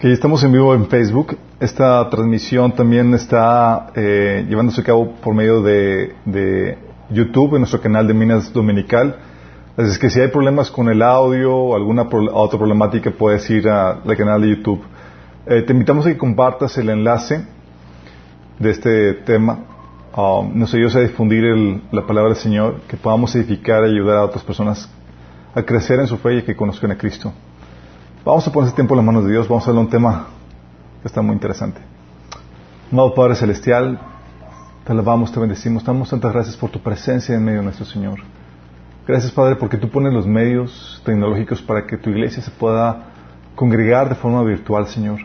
Que estamos en vivo en Facebook. Esta transmisión también está eh, llevándose a cabo por medio de, YouTube en nuestro canal de Minas Dominical. Así es que si hay problemas con el audio o alguna otra problemática, puedes ir al canal de YouTube. Eh, te invitamos a que compartas el enlace de este tema. Um, nos ayudes a difundir el, la palabra del Señor, que podamos edificar y ayudar a otras personas a crecer en su fe y que conozcan a Cristo. Vamos a poner este tiempo en las manos de Dios, vamos a hablar un tema que está muy interesante. Amado Padre Celestial, te alabamos, te bendecimos, damos tantas gracias por tu presencia en medio de nuestro Señor. Gracias Padre porque tú pones los medios tecnológicos para que tu iglesia se pueda congregar de forma virtual, Señor,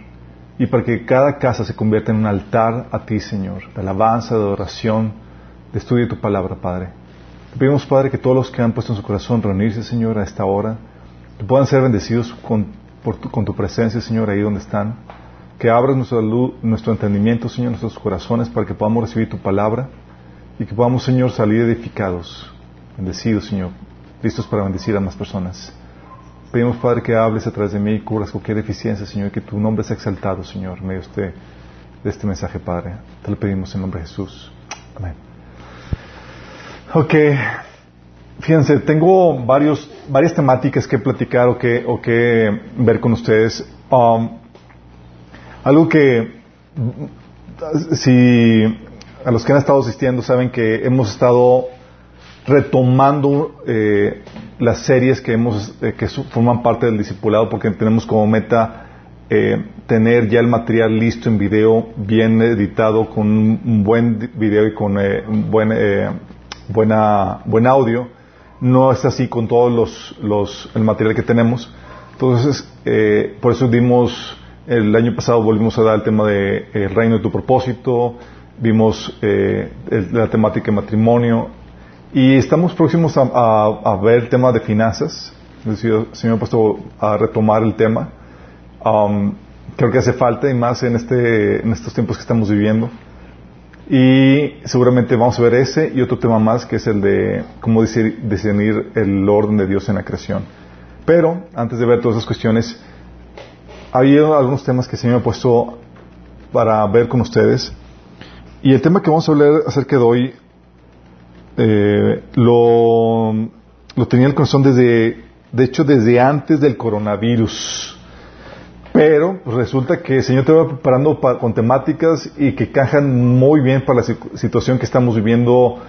y para que cada casa se convierta en un altar a ti, Señor, de alabanza, de adoración, de estudio de tu palabra, Padre. Te pedimos, Padre, que todos los que han puesto en su corazón reunirse, Señor, a esta hora, puedan ser bendecidos con con tu presencia, Señor, ahí donde están. Que abras nuestra luz, nuestro entendimiento, Señor, nuestros corazones para que podamos recibir tu palabra y que podamos, Señor, salir edificados, bendecidos, Señor, listos para bendecir a más personas. Pedimos, Padre, que hables a través de mí y cubras cualquier deficiencia, Señor, y que tu nombre sea exaltado, Señor, en medio de este, de este mensaje, Padre. Te lo pedimos en nombre de Jesús. Amén. Ok. Fíjense, tengo varios, varias temáticas que platicar o que, o que ver con ustedes. Um, algo que, si a los que han estado asistiendo saben que hemos estado retomando eh, las series que hemos eh, que forman parte del discipulado porque tenemos como meta eh, tener ya el material listo en video bien editado con un buen video y con un buen buena buen audio no es así con todos los, los el material que tenemos. Entonces, eh, por eso dimos, el año pasado volvimos a dar el tema de el reino de tu propósito, vimos eh, la temática de matrimonio y estamos próximos a, a, ver el tema de finanzas. Ha puesto a retomar el tema. Um, creo que hace falta y más en, este, en estos tiempos que estamos viviendo. Y seguramente vamos a ver ese y otro tema más que es el de cómo discernir el orden de Dios en la creación. Pero antes de ver todas esas cuestiones, había algunos temas que se me ha puesto para ver con ustedes. Y el tema que vamos a hablar acerca de hoy eh, lo, lo tenía en el corazón desde, de hecho, desde antes del coronavirus. Pero pues, resulta que el Señor te va preparando con temáticas y que cajan muy bien para la situación que estamos viviendo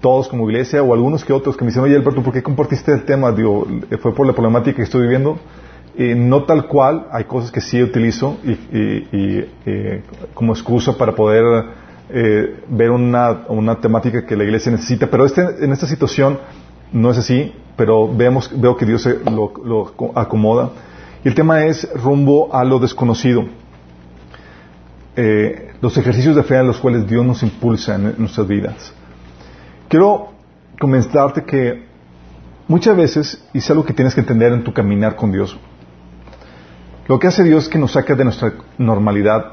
todos como iglesia o algunos que otros que me dicen, oye Alberto, ¿por qué compartiste el tema? Digo, fue por la problemática que estoy viviendo. Y no tal cual, hay cosas que sí utilizo y, eh, como excusa para poder eh, ver una, una, temática que la iglesia necesita. Pero este, en esta situación no es así, pero vemos, veo que Dios lo, lo acomoda. Y el tema es rumbo a lo desconocido. Eh, los ejercicios de fe a los cuales Dios nos impulsa en nuestras vidas. Quiero comentarte que muchas veces, y es algo que tienes que entender en tu caminar con Dios, lo que hace Dios es que nos saca de nuestra normalidad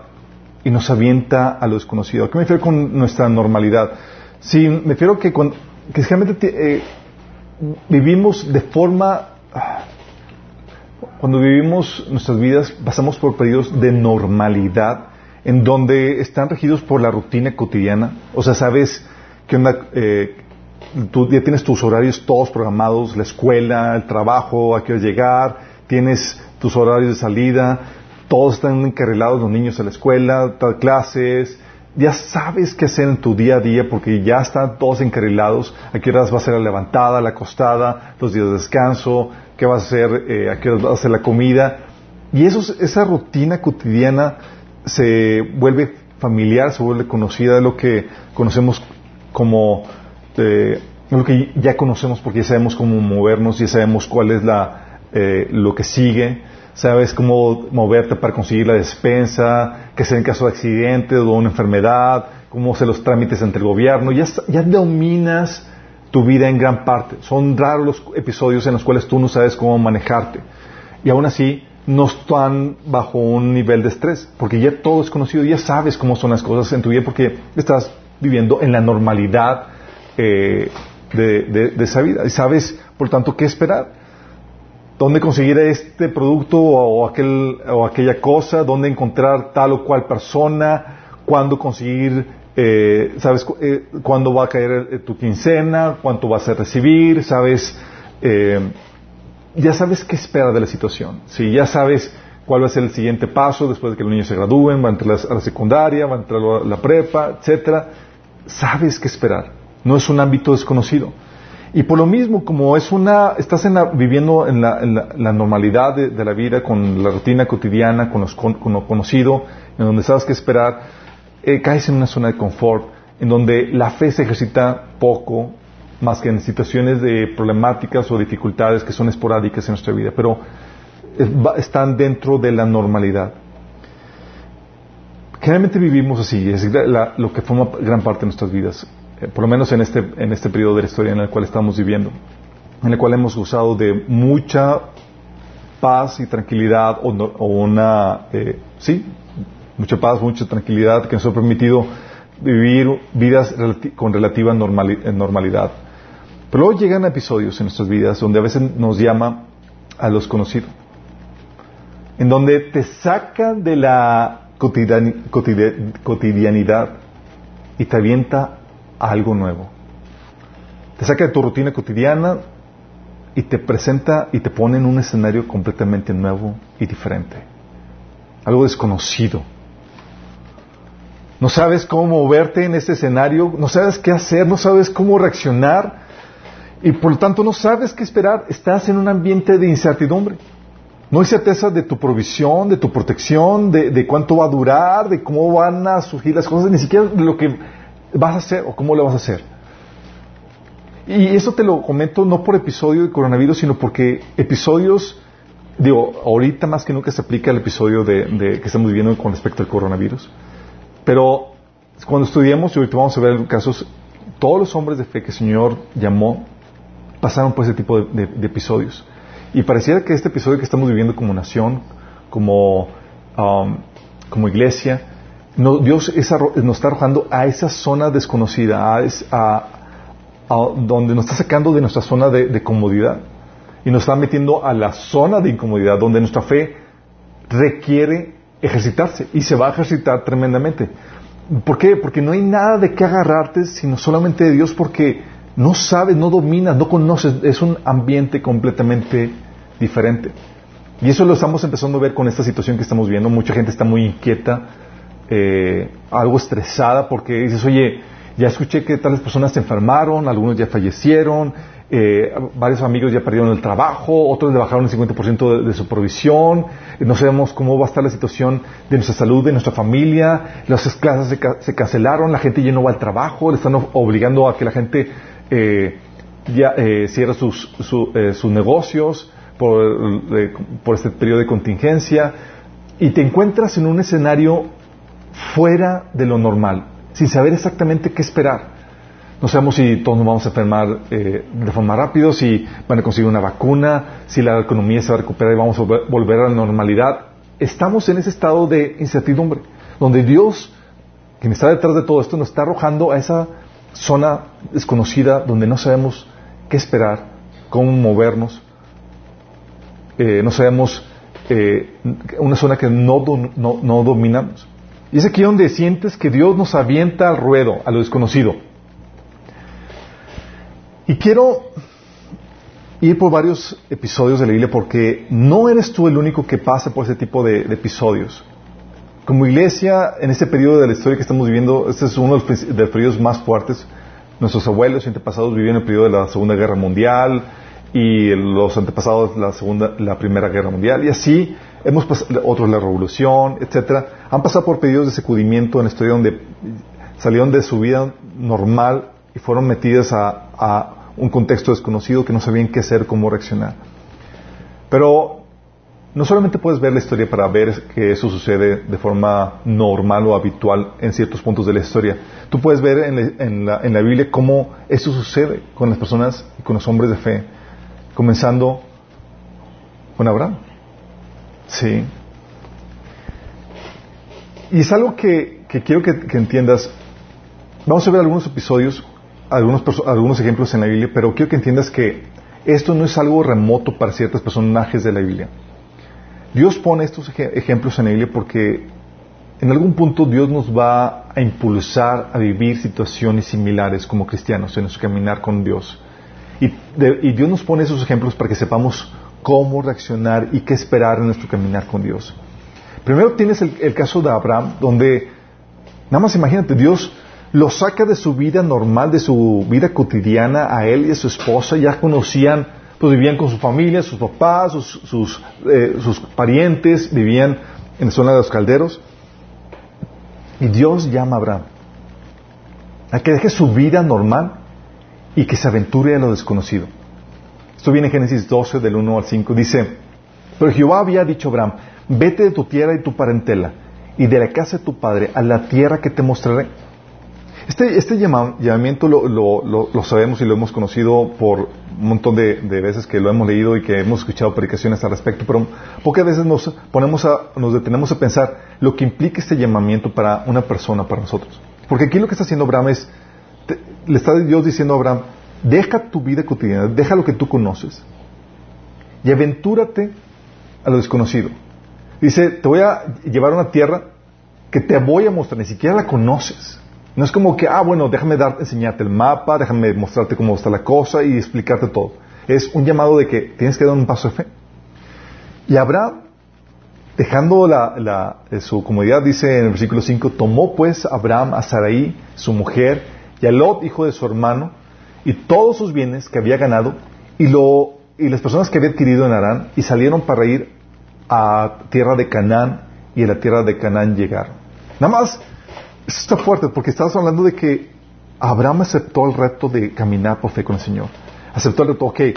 y nos avienta a lo desconocido. ¿A qué me refiero con nuestra normalidad? Sí, me refiero que, cuando, que realmente eh, vivimos de forma cuando vivimos nuestras vidas pasamos por periodos de normalidad en donde están regidos por la rutina cotidiana. O sea, sabes que eh, ya tienes tus horarios todos programados, la escuela, el trabajo, a qué llegar, tienes tus horarios de salida, todos están encarrilados los niños a la escuela, clases, ya sabes qué hacer en tu día a día porque ya están todos encarrilados, a qué horas va a ser la levantada, la acostada, los días de descanso, qué vas a hacer, eh, a qué va a hacer la comida. Y eso, esa rutina cotidiana se vuelve familiar, se vuelve conocida, de lo que conocemos como, eh, lo que ya conocemos porque ya sabemos cómo movernos, ya sabemos cuál es la, eh, lo que sigue, sabes cómo moverte para conseguir la despensa, qué hacer en caso de accidente o de una enfermedad, cómo hacer los trámites ante el gobierno, ya, ya dominas tu vida en gran parte. Son raros los episodios en los cuales tú no sabes cómo manejarte. Y aún así, no están bajo un nivel de estrés, porque ya todo es conocido, ya sabes cómo son las cosas en tu vida, porque estás viviendo en la normalidad eh, de, esa vida y sabes, por tanto, qué esperar. Dónde conseguir este producto o, aquel, o aquella cosa, dónde encontrar tal o cual persona, cuándo conseguir, eh, sabes eh, cuándo va a caer eh, tu quincena, cuánto vas a recibir, sabes, ya sabes qué espera de la situación, ¿sí? ya sabes cuál va a ser el siguiente paso después de que los niños se gradúen, van a entrar a la secundaria, van a entrar a la prepa, etcétera, sabes qué esperar, no es un ámbito desconocido. Y por lo mismo, como es una, estás viviendo en la, normalidad de, la vida, con la rutina cotidiana, con, lo conocido, en donde sabes qué esperar, eh, caes en una zona de confort, en donde la fe se ejercita poco, más que en situaciones de problemáticas o dificultades que son esporádicas en nuestra vida, pero están dentro de la normalidad. Generalmente vivimos así, es lo que forma gran parte de nuestras vidas. Eh, por lo menos en este, en este periodo de la historia en el cual estamos viviendo, en el cual hemos gozado de mucha paz y tranquilidad o, una, eh, sí, mucha paz, mucha tranquilidad que nos ha permitido vivir vidas con relativa normalidad. Pero luego llegan episodios en nuestras vidas donde a veces nos llama a los conocidos, en donde te saca de la cotidianidad y te avienta algo nuevo. Te saca de tu rutina cotidiana y te presenta y te pone en un escenario completamente nuevo y diferente. Algo desconocido. No sabes cómo moverte en ese escenario, no sabes qué hacer, no sabes cómo reaccionar y por lo tanto no sabes qué esperar. Estás en un ambiente de incertidumbre. No hay certeza de tu provisión, de tu protección, de, cuánto va a durar, de cómo van a surgir las cosas, ni siquiera lo que vas a hacer o cómo lo vas a hacer. Y eso te lo comento no por episodio de coronavirus, sino porque episodios, digo, ahorita más que nunca se aplica el episodio de, que estamos viviendo con respecto al coronavirus. Pero cuando estudiamos, y ahorita vamos a ver casos, todos los hombres de fe que el Señor llamó pasaron por ese tipo de, episodios. Y pareciera que este episodio que estamos viviendo como nación, como, um, como iglesia, Dios nos está arrojando a esa zona desconocida, a, donde nos está sacando de nuestra zona de, comodidad y nos está metiendo a la zona de incomodidad, donde nuestra fe requiere ejercitarse y se va a ejercitar tremendamente. ¿Por qué? Porque no hay nada de qué agarrarte sino solamente de Dios porque no sabes, no dominas, no conoces, es un ambiente completamente diferente. Y eso lo estamos empezando a ver con esta situación que estamos viendo. Mucha gente está muy inquieta, eh, algo estresada porque dices, oye, ya escuché que tales personas se enfermaron, algunos ya fallecieron, eh, varios amigos ya perdieron el trabajo, otros le bajaron el 50% de, su provisión, eh, no sabemos cómo va a estar la situación de nuestra salud, de nuestra familia, las clases se, cancelaron, la gente ya no va al trabajo, le están obligando a que la gente ya cierre sus, sus negocios por, por este periodo de contingencia y te encuentras en un escenario fuera de lo normal, sin saber exactamente qué esperar. No sabemos si todos nos vamos a enfermar eh, de forma rápida, si van a conseguir una vacuna, si la economía se va a recuperar y vamos a volver a la normalidad. Estamos en ese estado de incertidumbre, donde Dios, quien está detrás de todo esto, nos está arrojando a esa zona desconocida donde no sabemos qué esperar, cómo movernos, eh, no sabemos, eh, una zona que no, no dominamos. Y es aquí donde sientes que Dios nos avienta al ruedo, a lo desconocido. Y quiero ir por varios episodios de la Biblia porque no eres tú el único que pasa por ese tipo de, episodios. Como iglesia, en este periodo de la historia que estamos viviendo, este es uno de los, periodos más fuertes. Nuestros abuelos y antepasados vivían el periodo de la Segunda Guerra Mundial y los antepasados la Segunda, la Primera Guerra Mundial. Y así hemos pasado, otros la revolución, etcétera, han pasado por periodos de sacudimiento en la historia donde salieron de su vida normal y fueron metidas a, un contexto desconocido que no sabían qué hacer, cómo reaccionar. Pero no solamente puedes ver la historia para ver que eso sucede de forma normal o habitual en ciertos puntos de la historia. Tú puedes ver en la, en la Biblia cómo eso sucede con las personas y con los hombres de fe, comenzando con Abraham. Sí. Y es algo que, quiero que, entiendas. Vamos a ver algunos episodios, algunos, algunos ejemplos en la Biblia, pero quiero que entiendas que esto no es algo remoto para ciertos personajes de la Biblia. Dios pone estos ejemplos en la Biblia porque en algún punto Dios nos va a impulsar a vivir situaciones similares como cristianos en nuestro caminar con Dios. Y, Dios nos pone esos ejemplos para que sepamos cómo reaccionar y qué esperar en nuestro caminar con Dios. Primero tienes el caso de Abraham, donde, nada más imagínate, Dios lo saca de su vida normal, de su vida cotidiana, a él y a su esposa, ya conocían, pues vivían con su familia, sus papás, sus, eh, sus, parientes, vivían en la zona de los calderos. Y Dios llama a Abraham a que deje su vida normal y que se aventure a lo desconocido. Esto viene en Génesis 12, del 1 al 5. Dice, pero Jehová había dicho a Abraham, vete de tu tierra y tu parentela y de la casa de tu padre a la tierra que te mostraré este, este llamamiento lo, sabemos y lo hemos conocido por un montón de, veces que lo hemos leído y que hemos escuchado predicaciones al respecto, pero pocas veces nos, ponemos a, nos detenemos a pensar lo que implica este llamamiento para una persona, para nosotros. Porque aquí lo que está haciendo Abraham es, le está Dios diciendo a Abraham, deja tu vida cotidiana, deja lo que tú conoces y aventúrate a lo desconocido. Dice, te voy a llevar a una tierra que te voy a mostrar, ni siquiera la conoces. No es como que, ah, bueno, déjame dar, enseñarte el mapa, déjame mostrarte cómo está la cosa y explicarte todo. Es un llamado de que tienes que dar un paso de fe. Y Abraham, dejando la, su comodidad, dice en el versículo 5, tomó pues Abraham a Sarai, su mujer, y a Lot, hijo de su hermano, y todos sus bienes que había ganado, y, lo, y las personas que había adquirido en Arán, y salieron para ir a tierra de Canaán, y a la tierra de Canaán llegaron. Nada más eso está fuerte porque estamos hablando de que Abraham aceptó el reto de caminar por fe con el Señor. Aceptó el reto, ok, el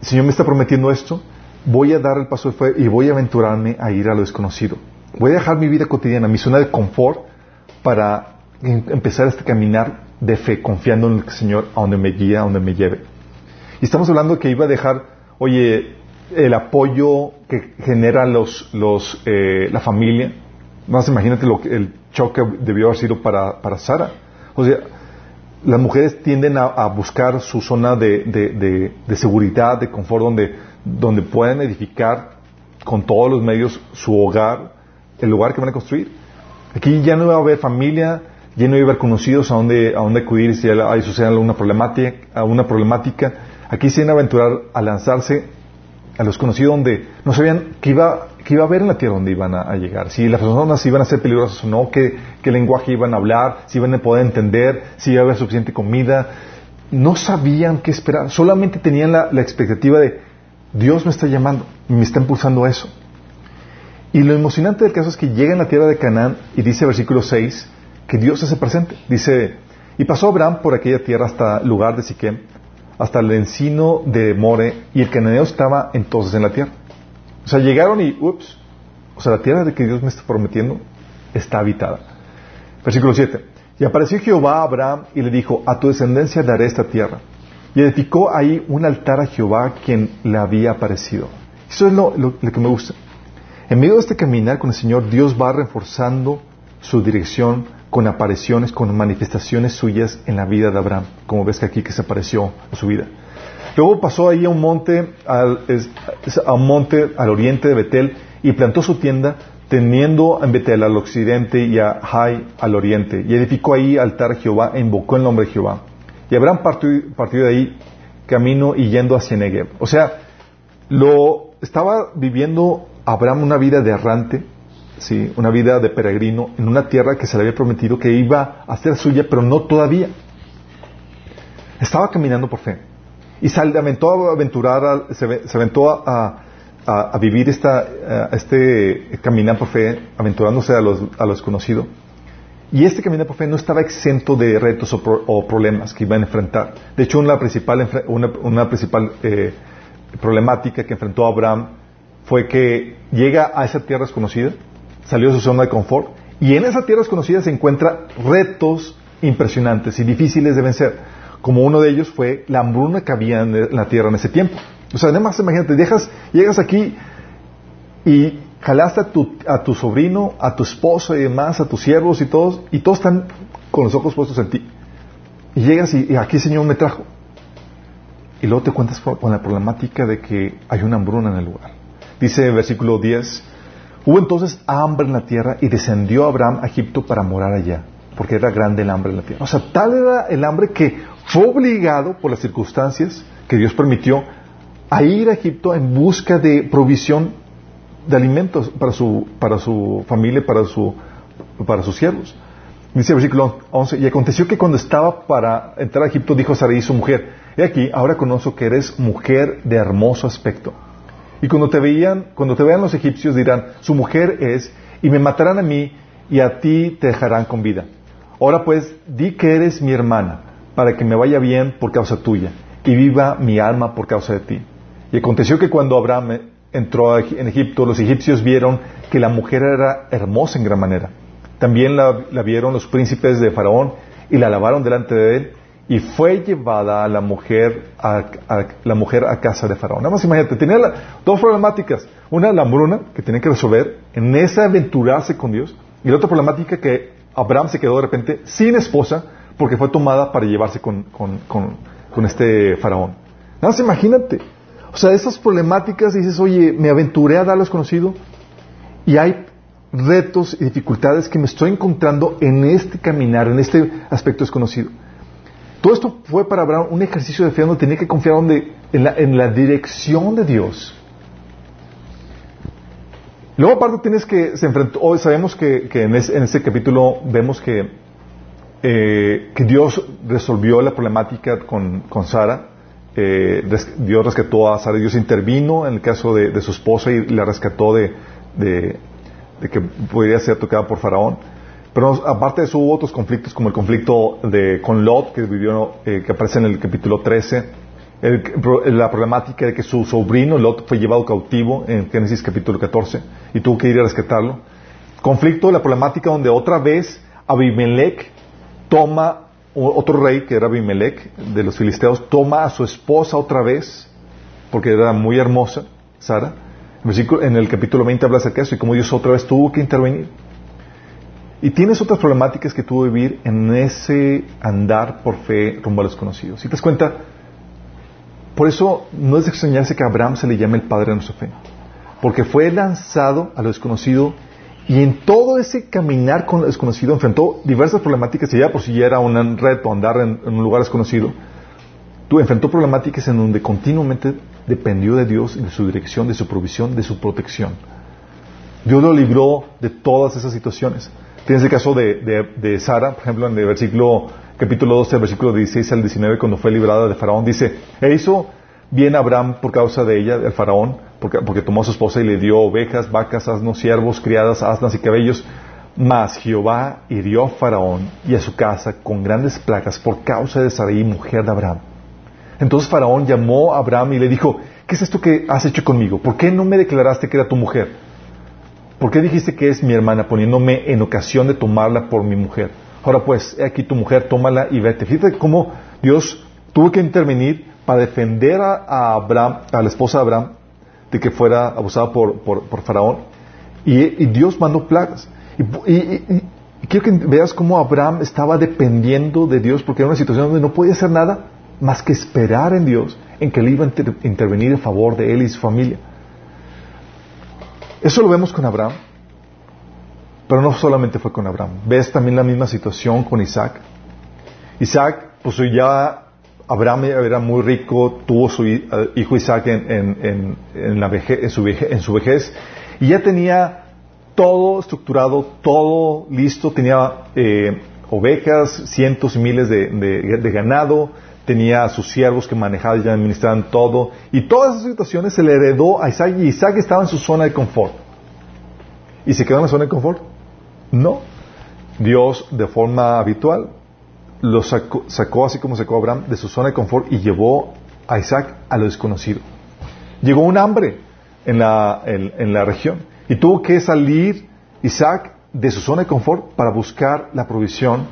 Señor me está prometiendo esto, voy a dar el paso de fe y voy a aventurarme a ir a lo desconocido. Voy a dejar mi vida cotidiana, mi zona de confort, para empezar este caminar de fe, confiando en el Señor a donde me guía, a donde me lleve. Y estamos hablando de que iba a dejar, oye, el apoyo que genera los, los, eh, la familia. Más imagínate lo que, el choque debió haber sido para, para Sara. O sea, las mujeres tienden a, buscar su zona de, seguridad, de confort, donde, donde pueden edificar con todos los medios su hogar, el lugar que van a construir. Aquí ya no va a haber familia, ya no a haber conocidos a dónde, a dónde acudir si hay sucede alguna problemática, alguna problemática. Aquí se van a aventurar a lanzarse a los conocidos donde no sabían qué iba que iba a haber en la tierra donde iban a, llegar, si las personas iban a ser peligrosas o no, qué, lenguaje iban a hablar, si iban a poder entender, si iba a haber suficiente comida. No sabían qué esperar, solamente tenían la, expectativa de Dios me está llamando, me está impulsando eso. Y lo emocionante del caso es que llega a la tierra de Canaán y dice versículo 6 que Dios hace presente. Dice, y pasó Abraham por aquella tierra hasta el lugar de Siquem, hasta el encino de More, y el cananeo estaba entonces en la tierra. O sea, llegaron y, ups, o sea, la tierra de que Dios me está prometiendo está habitada. Versículo 7. Y apareció Jehová a Abraham y le dijo, a tu descendencia daré esta tierra. Y edificó ahí un altar a Jehová quien le había aparecido. Eso es lo, lo, que me gusta. En medio de este caminar con el Señor, Dios va reforzando su dirección con apariciones, con manifestaciones suyas en la vida de Abraham, como ves que aquí que se apareció en su vida. Luego pasó ahí a un monte al, a un monte al oriente de Betel y plantó su tienda teniendo en Betel al occidente y a Jai al oriente y edificó ahí altar a Jehová e invocó el nombre de Jehová. Y Abraham partió, de ahí camino y yendo hacia Negev. O sea, lo estaba viviendo Abraham una vida de errante, sí, una vida de peregrino en una tierra que se le había prometido que iba a ser suya, pero no todavía. Estaba caminando por fe. Y se aventó a aventurar, se, aventó a, vivir esta, este caminar por fe, aventurándose a los, a los conocidos. Y este caminar por fe no estaba exento de retos o, problemas que iban a enfrentar. De hecho, una principal, una, principal eh, problemática que enfrentó Abraham fue que llega a esa tierra desconocida, salió de su zona de confort, y en esa tierra desconocida se encuentra retos impresionantes y difíciles de vencer como uno de ellos fue la hambruna que había en la tierra en ese tiempo. O sea, además, imagínate, dejas, llegas aquí y jalaste a tu, a tu sobrino, a tu esposo y demás, a tus siervos y todos, y todos están con los ojos puestos en ti. Y llegas y, aquí el Señor me trajo. y luego te cuentas con la problemática de que hay una hambruna en el lugar. Dice el versículo 10, hubo entonces hambre en la tierra y descendió Abraham a Egipto para morar allá, porque era grande el hambre en la tierra. O sea, tal era el hambre que fue obligado por las circunstancias que Dios permitió a ir a Egipto en busca de provisión de alimentos para su, para su familia, para, su, para sus siervos. Dice el versículo 11, y aconteció que cuando estaba para entrar a Egipto, dijo a Sarai su mujer, he aquí, ahora conozco que eres mujer de hermoso aspecto. Y cuando te veían, cuando te vean los egipcios dirán, su mujer es, y me matarán a mí, y a ti te dejarán con vida. Ahora pues, di que eres mi hermana, para que me vaya bien por causa tuya, y viva mi alma por causa de ti. Y aconteció que cuando Abraham entró en Egipto, los egipcios vieron que la mujer era hermosa en gran manera también la, vieron los príncipes de Faraón y la lavaron delante de él y fue llevada a la mujer a, la mujer a casa de Faraón. Nada más imagínate, tenía dos problemáticas. Una, la hambruna que tenía que resolver en esa aventurarse con Dios. Y la otra problemática que Abraham se quedó de repente sin esposa porque fue tomada para llevarse con, con este Faraón. Nada más imagínate. O sea, esas problemáticas dices, oye, me aventuré a darles conocido y hay retos y dificultades que me estoy encontrando en este caminar, en este aspecto desconocido. Todo esto fue para Abraham un ejercicio de fe donde tenía que confiar donde, en, la, dirección de Dios. Luego aparte tienes que, se enfrentó, hoy sabemos que, en, este capítulo vemos que, eh, que Dios resolvió la problemática con, con Sara, eh, Dios rescató a Sara, Dios intervino en el caso de, su esposa y la rescató de, de que podría ser tocada por Faraón. Pero aparte de eso hubo otros conflictos, como el conflicto de, con Lot, que, vivió, eh, que aparece en el capítulo 13, la problemática de que su sobrino Lot fue llevado cautivo en Génesis capítulo 14 y tuvo que ir a rescatarlo. Conflicto, la problemática donde otra vez Abimelech toma, otro rey que era Abimelech de los filisteos, toma a su esposa otra vez, porque era muy hermosa, Sara, en el capítulo 20 habla acerca de eso y como Dios otra vez tuvo que intervenir. Y tienes otras problemáticas que tuvo vivir en ese andar por fe rumbo a los conocidos. Si te das cuenta, por eso no es de extrañarse que a Abraham se le llame el padre de nuestra fe. Porque fue lanzado a lo desconocido y en todo ese caminar con lo desconocido enfrentó diversas problemáticas y ya por si ya era un reto andar en un lugar desconocido Tú enfrentó problemáticas en donde continuamente dependió de Dios, de su dirección, de su provisión, de su protección. Dios lo libró de todas esas situaciones. Tienes el caso de, Sara, por ejemplo, en el versículo, capítulo 12, versículo 16 al 19, cuando fue librada de Faraón, dice, e hizo bien Abraham por causa de ella, el Faraón, porque, porque tomó a su esposa y le dio ovejas, vacas, asnos, siervos, criadas, asnas y cabellos. Mas Jehová hirió a Faraón y a su casa con grandes plagas por causa de Sarai, mujer de Abraham. Entonces Faraón llamó a Abraham y le dijo, ¿qué es esto que has hecho conmigo? ¿Por qué no me declaraste que era tu mujer? ¿Por qué dijiste que es mi hermana poniéndome en ocasión de tomarla por mi mujer? Ahora pues, he aquí tu mujer, tómala y vete. Fíjate cómo Dios tuvo que intervenir para defender a, Abraham, a la esposa de Abraham, de que fuera abusada por, Faraón. Y, Dios mandó plagas. Y, y, quiero que veas cómo Abraham estaba dependiendo de Dios porque era una situación donde no podía hacer nada más que esperar en Dios en que Él iba a intervenir en favor de él y su familia. Eso lo vemos con Abraham, pero no solamente fue con Abraham. Ves también la misma situación con Isaac. Isaac, pues ya Abraham era muy rico, tuvo su hijo Isaac en, la en, su vejez, y ya tenía todo estructurado, todo listo, tenía eh, ovejas, cientos y miles de ganado, tenía a sus siervos que manejaban y administraban todo, y todas esas situaciones se le heredó a Isaac, y Isaac estaba en su zona de confort. ¿Y se quedó en la zona de confort? No. Dios, de forma habitual, lo sacó, así como sacó a Abraham, de su zona de confort y llevó a Isaac a lo desconocido. Llegó un hambre en la, en la región y tuvo que salir Isaac de su zona de confort para buscar la provisión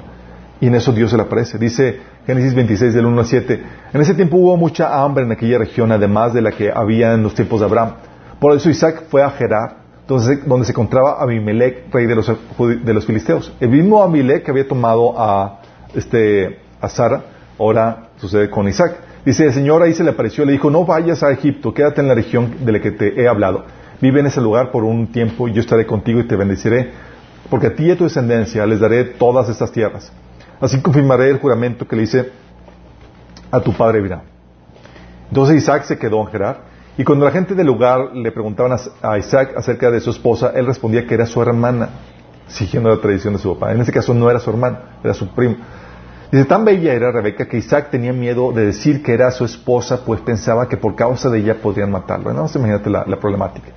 y en eso Dios se le aparece. Dice Génesis 26 del 1 al 7. En ese tiempo hubo mucha hambre en aquella región, además de la que había en los tiempos de Abraham. Por eso Isaac fue a Gerar, donde se encontraba Abimelech, rey de los, de los filisteos. El mismo Abimelech que había tomado a, este, a Sara, ahora sucede con Isaac. Dice, el Señor ahí se le apareció, le dijo, no vayas a Egipto, quédate en la región de la que te he hablado. Vive en ese lugar por un tiempo y yo estaré contigo y te bendeciré, porque a ti y a tu descendencia les daré todas estas tierras. Así confirmaré el juramento que le hice a tu padre Abraham. Entonces Isaac se quedó en Gerar, y cuando la gente del lugar le preguntaban a Isaac acerca de su esposa, él respondía que era su hermana, siguiendo la tradición de su papá. En este caso no era su hermana, era su primo. Dice, tan bella era Rebeca que Isaac tenía miedo de decir que era su esposa, pues pensaba que por causa de ella podrían matarlo. No, imagínate la, problemática.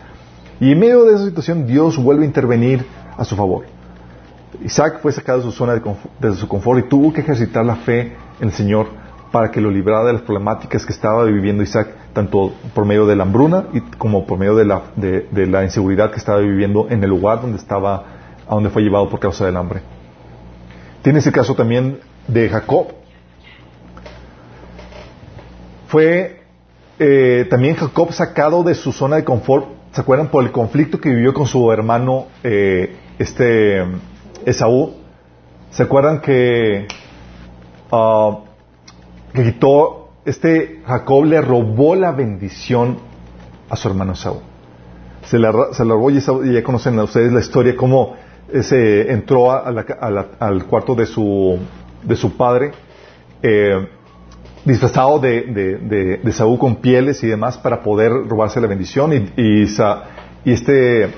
Y en medio de esa situación, Dios vuelve a intervenir a su favor. Isaac fue sacado de su zona de, su confort y tuvo que ejercitar la fe en el Señor para que lo librara de las problemáticas que estaba viviendo Isaac, tanto por medio de la hambruna y como por medio de la, de la inseguridad que estaba viviendo en el lugar donde estaba, a donde fue llevado por causa del hambre. Tiene ese caso también de Jacob. Fue eh, también Jacob sacado de su zona de confort, ¿se acuerdan? Por el conflicto que vivió con su hermano eh, este Esaú. ¿Se acuerdan que, uh, que quitó, este Jacob le robó la bendición a su hermano Esaú? Se la, se la robó y, ya conocen ustedes la historia, cómo se entró al cuarto de su de su padre, eh, disfrazado de, de, de, Saúl con pieles y demás para poder robarse la bendición. Y, y, este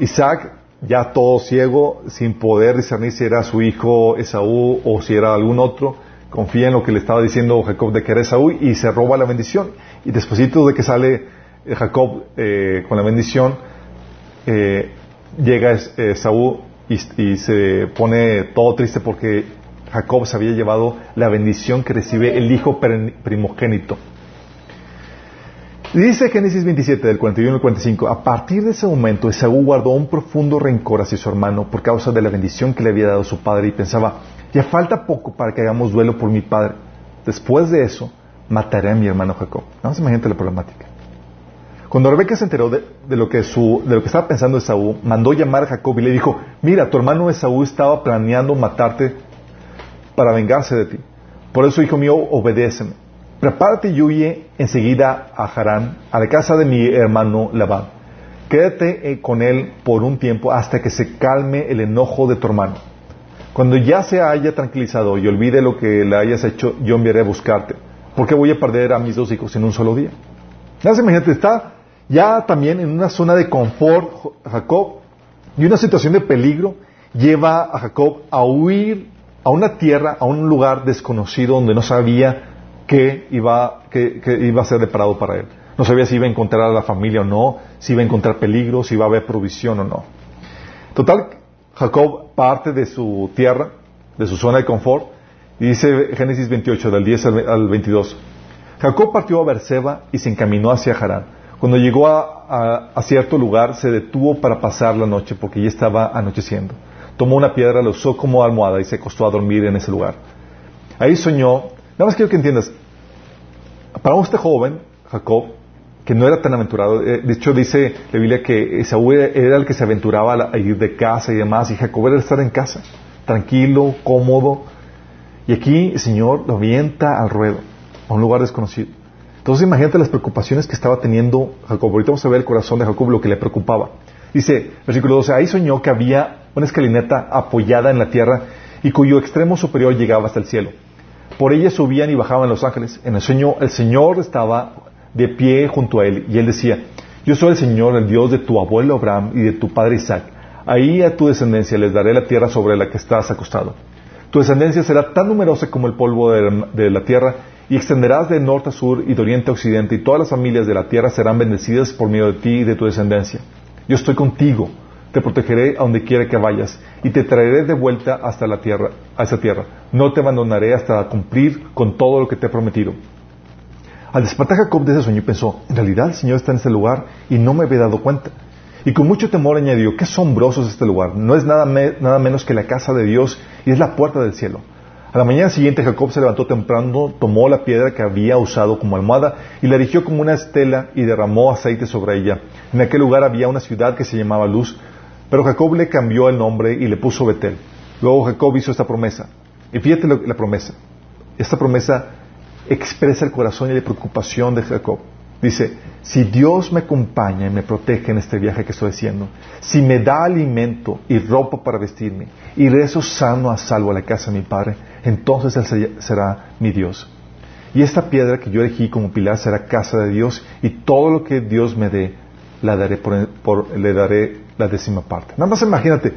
Isaac, ya todo ciego, sin poder discernir si era su hijo Esaú o si era algún otro, confía en lo que le estaba diciendo Jacob de que era Esaú y se roba la bendición. Y después de que sale eh, Jacob eh, con la bendición, llega Esaú y, y se pone todo triste porque Jacob se había llevado la bendición que recibe el hijo primogénito. Dice Génesis 27, del 41 al 45, a partir de ese momento Esaú guardó un profundo rencor hacia su hermano por causa de la bendición que le había dado su padre y pensaba, ya falta poco para que hagamos duelo por mi padre. Después de eso, mataré a mi hermano Jacob. Vamos a imaginar la problemática. Cuando Rebeca se enteró de, lo que su, de lo que estaba pensando Esaú, mandó llamar a Jacob y le dijo, mira, tu hermano Esaú estaba planeando matarte para vengarse de ti. Por eso, hijo mío, obedéceme. Prepárate y huye enseguida a Harán, a la casa de mi hermano Labán. Quédate eh, con él por un tiempo hasta que se calme el enojo de tu hermano. Cuando ya se haya tranquilizado y olvide lo que le hayas hecho, yo enviaré a buscarte. Porque voy a perder a mis dos hijos en un solo día. Imagínate, está ya también en una zona de confort Jacob y una situación de peligro lleva a Jacob a huir a una tierra, a un lugar desconocido donde no sabía qué iba, iba a ser deparado para él. No sabía si iba a encontrar a la familia o no, si iba a encontrar peligro, si iba a haber provisión o no. Total, Jacob parte de su tierra, de su zona de confort, y dice Génesis 28, del 10 al 22. Jacob partió a Berseba y se encaminó hacia Harán. Cuando llegó a, a, cierto lugar, se detuvo para pasar la noche porque ya estaba anocheciendo tomó una piedra, la usó como almohada y se acostó a dormir en ese lugar. Ahí soñó, nada más quiero que entiendas, para este joven, Jacob, que no era tan aventurado, eh, de hecho dice la Biblia que Esaú era el que se aventuraba a ir de casa y demás, y Jacob era estar en casa, tranquilo, cómodo, y aquí el Señor lo avienta al ruedo, a un lugar desconocido. Entonces imagínate las preocupaciones que estaba teniendo Jacob. Ahorita vamos a ver el corazón de Jacob, lo que le preocupaba. Dice, versículo 12, ahí soñó que había una escalinata apoyada en la tierra y cuyo extremo superior llegaba hasta el cielo. Por ella subían y bajaban los ángeles. En el sueño el Señor estaba de pie junto a él y él decía, yo soy el Señor, el Dios de tu abuelo Abraham y de tu padre Isaac. Ahí a tu descendencia les daré la tierra sobre la que estás acostado. Tu descendencia será tan numerosa como el polvo de la tierra y extenderás de norte a sur y de oriente a occidente y todas las familias de la tierra serán bendecidas por medio de ti y de tu descendencia. Yo estoy contigo te protegeré a donde quiera que vayas y te traeré de vuelta hasta la tierra, a esa tierra. No te abandonaré hasta cumplir con todo lo que te he prometido. Al despertar Jacob de ese sueño pensó, en realidad el Señor está en ese lugar y no me había dado cuenta. Y con mucho temor añadió, qué asombroso es este lugar. No es nada, nada menos que la casa de Dios y es la puerta del cielo. A la mañana siguiente Jacob se levantó temprano, tomó la piedra que había usado como almohada y la erigió como una estela y derramó aceite sobre ella. En aquel lugar había una ciudad que se llamaba Luz, pero Jacob le cambió el nombre y le puso Betel. Luego Jacob hizo esta promesa. Y fíjate la promesa. Esta promesa expresa el corazón y la preocupación de Jacob. Dice, si Dios me acompaña y me protege en este viaje que estoy haciendo, si me da alimento y ropa para vestirme, y rezo sano a salvo a la casa de mi Padre, entonces Él será mi Dios. Y esta piedra que yo elegí como pilar será casa de Dios, y todo lo que Dios me dé, la daré por, le daré la décima parte. Nada más imagínate,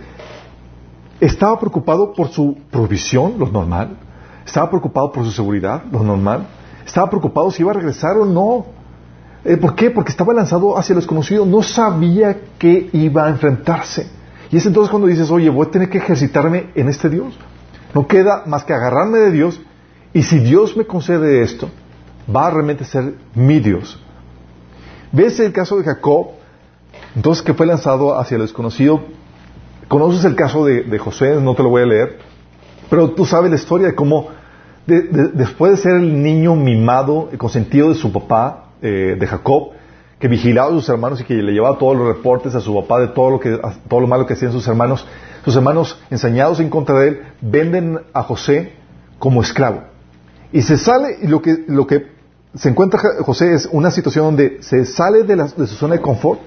estaba preocupado por su provisión, lo normal, estaba preocupado por su seguridad, lo normal, estaba preocupado si iba a regresar o no, eh, ¿Por qué? Porque estaba lanzado hacia lo desconocido, no sabía que iba a enfrentarse. Y es entonces cuando dices, oye, voy a tener que ejercitarme en este Dios. No queda más que agarrarme de Dios y si Dios me concede esto, va a realmente ser mi Dios. ¿Ves el caso de Jacob? Entonces que fue lanzado hacia lo desconocido. Conoces el caso de, José, no te lo voy a leer, pero tú sabes la historia de cómo después de ser el niño mimado, y consentido de su papá, eh, de Jacob, que vigilaba a sus hermanos y que le llevaba todos los reportes a su papá de todo lo, que, todo lo malo que hacían sus hermanos. Sus hermanos, ensañados en contra de él, venden a José como esclavo. Y se sale, y lo que, lo que se encuentra José es una situación donde se sale de, de su zona de confort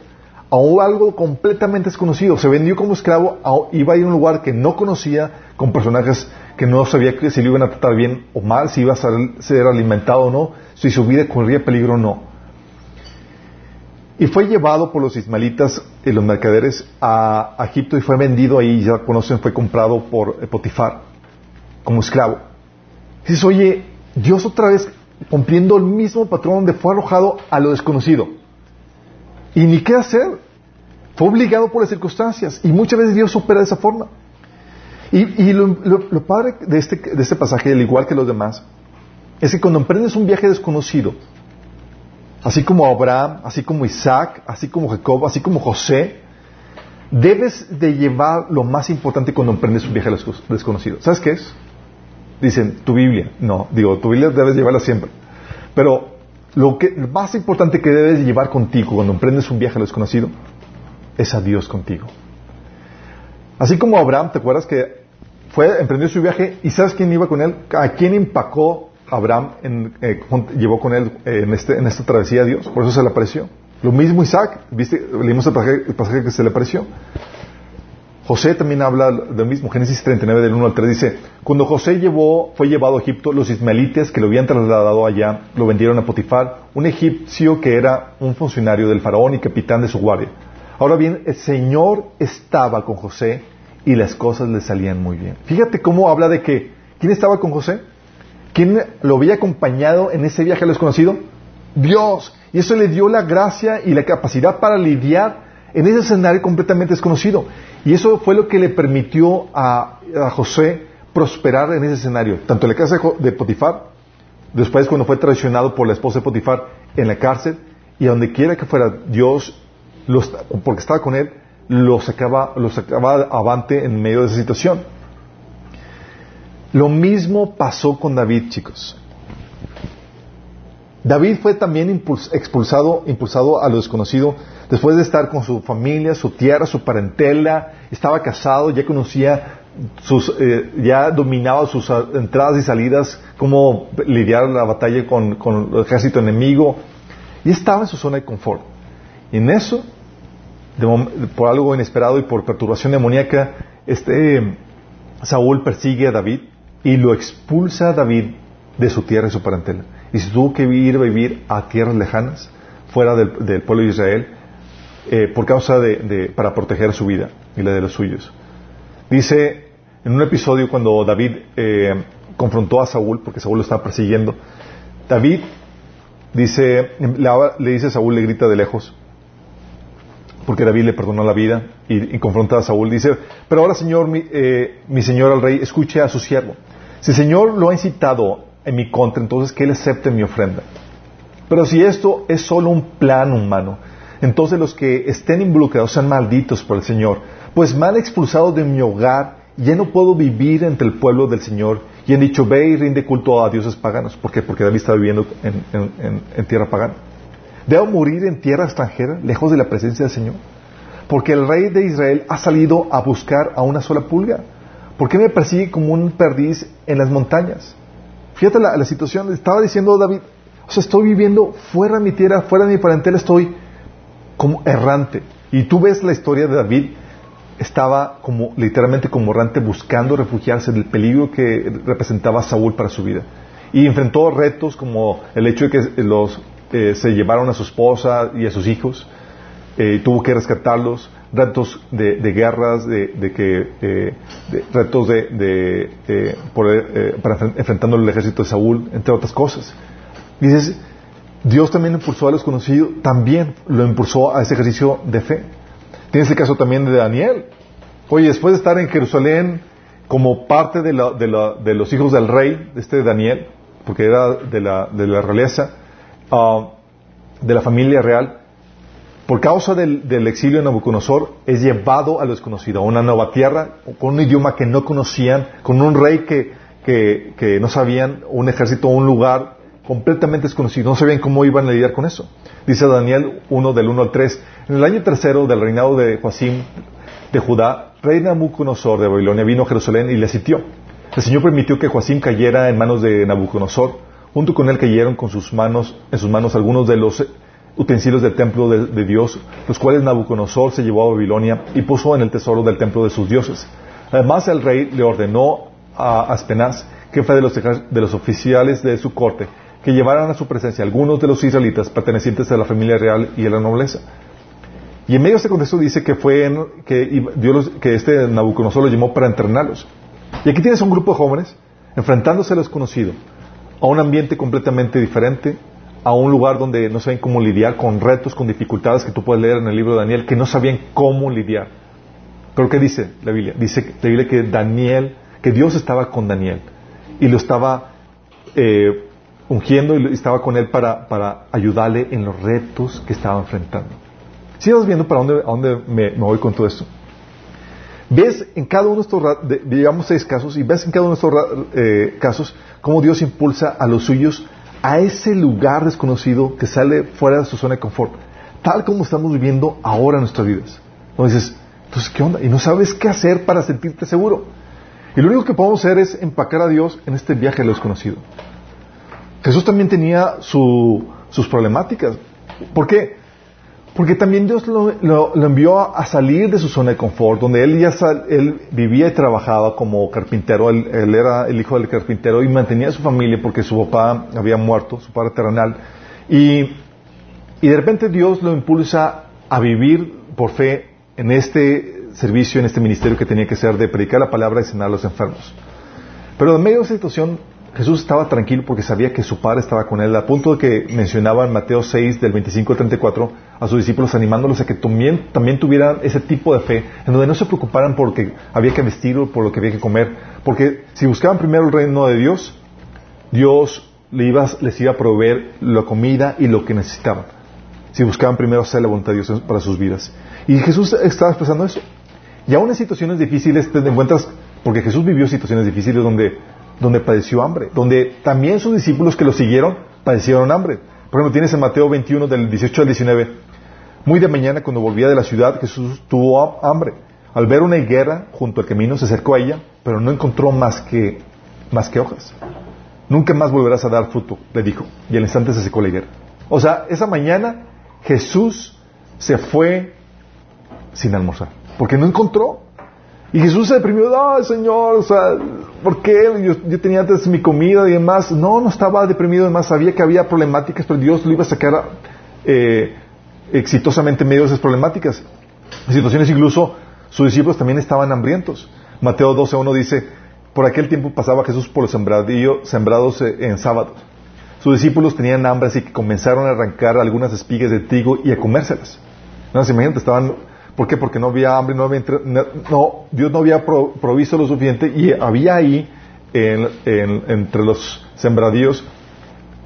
a algo completamente desconocido. Se vendió como esclavo, iba a ir a un lugar que no conocía, con personajes que no sabía si lo iban a tratar bien o mal, si iba a ser alimentado o no, si su vida corría peligro o no. Y fue llevado por los ismaelitas y los mercaderes a, Egipto y fue vendido ahí, ya conocen, fue comprado por Potifar como esclavo. dices, oye, Dios otra vez cumpliendo el mismo patrón donde fue arrojado a lo desconocido. Y ni qué hacer. Fue obligado por las circunstancias. Y muchas veces Dios opera de esa forma. Y, lo, padre de este, de este pasaje, al igual que los demás, es que cuando emprendes un viaje desconocido, así como Abraham, así como Isaac, así como Jacob, así como José, debes de llevar lo más importante cuando emprendes un viaje desconocido. ¿Sabes qué es? Dicen, tu Biblia. No, digo, tu Biblia debes llevarla siempre. Pero lo, que, más importante que debes llevar contigo cuando emprendes un viaje a lo desconocido es a Dios contigo. Así como Abraham, ¿te acuerdas que fue, emprendió su viaje y sabes quién iba con él? ¿A quién empacó Abraham, eh, llevó con él eh, en, este, en esta travesía a Dios? Por eso se le apareció. Lo mismo Isaac, ¿viste? leímos el pasaje, que se le apareció. José también habla de lo mismo. Génesis 39, del 1 al 3 dice, cuando José llevó, fue llevado a Egipto, los ismaelites que lo habían trasladado allá lo vendieron a Potifar, un egipcio que era un funcionario del faraón y capitán de su guardia. Ahora bien, el Señor estaba con José y las cosas le salían muy bien. Fíjate cómo habla de que, ¿quién estaba con José? ¿Quién lo había acompañado en ese viaje a lo desconocido? Dios. Y eso le dio la gracia y la capacidad para lidiar en ese escenario completamente desconocido. Y eso fue lo que le permitió a, José prosperar en ese escenario, tanto en la casa de Potifar, después cuando fue traicionado por la esposa de Potifar en la cárcel, y a donde quiera que fuera Dios porque estaba con él, lo sacaba, lo sacaba avante en medio de esa situación. Lo mismo pasó con David, chicos. David fue también expulsado, impulsado a lo desconocido después de estar con su familia, su tierra, su parentela, estaba casado, ya conocía sus, eh, ya dominaba sus entradas y salidas, cómo lidiar la batalla con, el ejército enemigo, y estaba en su zona de confort. Y en eso por algo inesperado y por perturbación demoníaca, este Saúl persigue a David y lo expulsa a David de su tierra y su parentela. Y se tuvo que ir a vivir a tierras lejanas, fuera del, pueblo de Israel, eh, por causa de, para proteger su vida y la de los suyos. Dice en un episodio cuando David eh, confrontó a Saúl, porque Saúl lo estaba persiguiendo, David dice, le dice a Saúl, le grita de lejos, porque David le perdonó la vida y, confronta a Saúl. Dice, pero ahora Señor, mi, eh, mi, Señor al rey, escuche a su siervo. Si el Señor lo ha incitado en mi contra, entonces que Él acepte mi ofrenda. Pero si esto es solo un plan humano, entonces los que estén involucrados sean malditos por el Señor, pues han expulsado de mi hogar ya no puedo vivir entre el pueblo del Señor. Y han dicho, ve y rinde culto a dioses paganos. ¿Por qué? Porque David está viviendo en tierra pagana. ¿Debo morir en tierra extranjera, lejos de la presencia del Señor? Porque el rey de Israel ha salido a buscar a una sola pulga. ¿Por qué me persigue como un perdiz en las montañas? Fíjate la, situación, estaba diciendo David, o sea, estoy viviendo fuera de mi tierra, fuera de mi parentela, estoy como errante. Y tú ves la historia de David, estaba como literalmente como errante buscando refugiarse del peligro que representaba Saúl para su vida. Y enfrentó retos como el hecho de que los, eh, se llevaron a su esposa y a sus hijos, eh, tuvo que rescatarlos, retos de, guerras, de, que, eh, retos de, para enfrentando el ejército de Saúl, entre otras cosas. Y dices, Dios también impulsó a los conocidos, también lo impulsó a ese ejercicio de fe. Tienes el caso también de Daniel. Oye, después de estar en Jerusalén como parte de, los hijos del rey, este Daniel, porque era de la, realeza, ah, de la familia real, por causa del, exilio de Nabucodonosor, es llevado a lo desconocido, a una nueva tierra, con un idioma que no conocían, con un rey que, que no sabían, un ejército, un lugar completamente desconocido, no sabían cómo iban a lidiar con eso. Dice Daniel 1 del 1 al 3, en el año tercero del reinado de Joacim de Judá, rey Nabucodonosor de Babilonia vino a Jerusalén y le sitió. El Señor permitió que Joacim cayera en manos de Nabucodonosor. Junto con él cayeron con sus manos, en sus manos algunos de los utensilios del templo de, Dios, los cuales Nabucodonosor se llevó a Babilonia y puso en el tesoro del templo de sus dioses. Además el rey le ordenó a Aspenaz, jefe de los, de los oficiales de su corte, que llevaran a su presencia algunos de los israelitas pertenecientes a la familia real y a la nobleza. Y en medio de este contexto dice que fue que, Dios que este Nabucodonosor los llamó para entrenarlos. Y aquí tienes un grupo de jóvenes enfrentándose a lo desconocido, a un ambiente completamente diferente, a un lugar donde no saben cómo lidiar con retos, con dificultades que tú puedes leer en el libro de Daniel, que no sabían cómo lidiar. Pero ¿qué dice la Biblia? Dice la Biblia que Daniel, que Dios estaba con Daniel y lo estaba eh, ungiendo y estaba con él para, para ayudarle en los retos que estaba enfrentando. Sigas viendo para dónde, a dónde me, voy con todo esto. Ves en cada uno de estos, digamos seis casos, y ves en cada uno de estos eh, casos cómo Dios impulsa a los suyos a ese lugar desconocido que sale fuera de su zona de confort, tal como estamos viviendo ahora en nuestras vidas. Entonces dices, entonces, ¿qué onda? Y no sabes qué hacer para sentirte seguro. Y lo único que podemos hacer es empacar a Dios en este viaje a desconocido. Jesús también tenía sus problemáticas. ¿Por qué? Porque también Dios lo, envió a, salir de su zona de confort, donde él ya él vivía y trabajaba como carpintero, él, era el hijo del carpintero y mantenía a su familia porque su papá había muerto, su padre terrenal. Y, y de repente Dios lo impulsa a vivir por fe en este servicio, en este ministerio que tenía que ser de predicar la palabra y sanar a los enfermos. Pero en medio de esa situación Jesús estaba tranquilo porque sabía que su Padre estaba con él, a punto de que mencionaba en Mateo 6, del 25 al 34, a sus discípulos animándolos a que también, también tuvieran ese tipo de fe, en donde no se preocuparan por lo que había que vestir o por lo que había que comer, porque si buscaban primero el reino de Dios, Dios les iba a proveer la comida y lo que necesitaban. Si buscaban primero hacer la voluntad de Dios para sus vidas. Y Jesús estaba expresando eso. Y aún en situaciones difíciles te encuentras, porque Jesús vivió situaciones difíciles donde donde padeció hambre, donde también sus discípulos que lo siguieron padecieron hambre. Por ejemplo, tienes en Mateo 21 del 18 al 19, muy de mañana cuando volvía de la ciudad Jesús tuvo hambre. Al ver una higuera junto al camino se acercó a ella, pero no encontró más que, más que hojas. Nunca más volverás a dar fruto, le dijo, y al instante se secó la higuera. O sea, esa mañana Jesús se fue sin almorzar, porque no encontró. Y Jesús se deprimió, no, Señor, o sea, ¿por qué? Yo, tenía antes mi comida y demás. No, no estaba deprimido, además sabía que había problemáticas, pero Dios lo iba a sacar eh, exitosamente en medio de esas problemáticas. En situaciones incluso sus discípulos también estaban hambrientos. Mateo 12.1 dice, por aquel tiempo pasaba Jesús por los sembrados eh, en sábados. Sus discípulos tenían hambre, así que comenzaron a arrancar algunas espigas de trigo y a comérselas. No, imagínate, estaban ¿Por qué? Porque no había hambre, no había no, Dios no había provisto lo suficiente y había ahí entre los sembradíos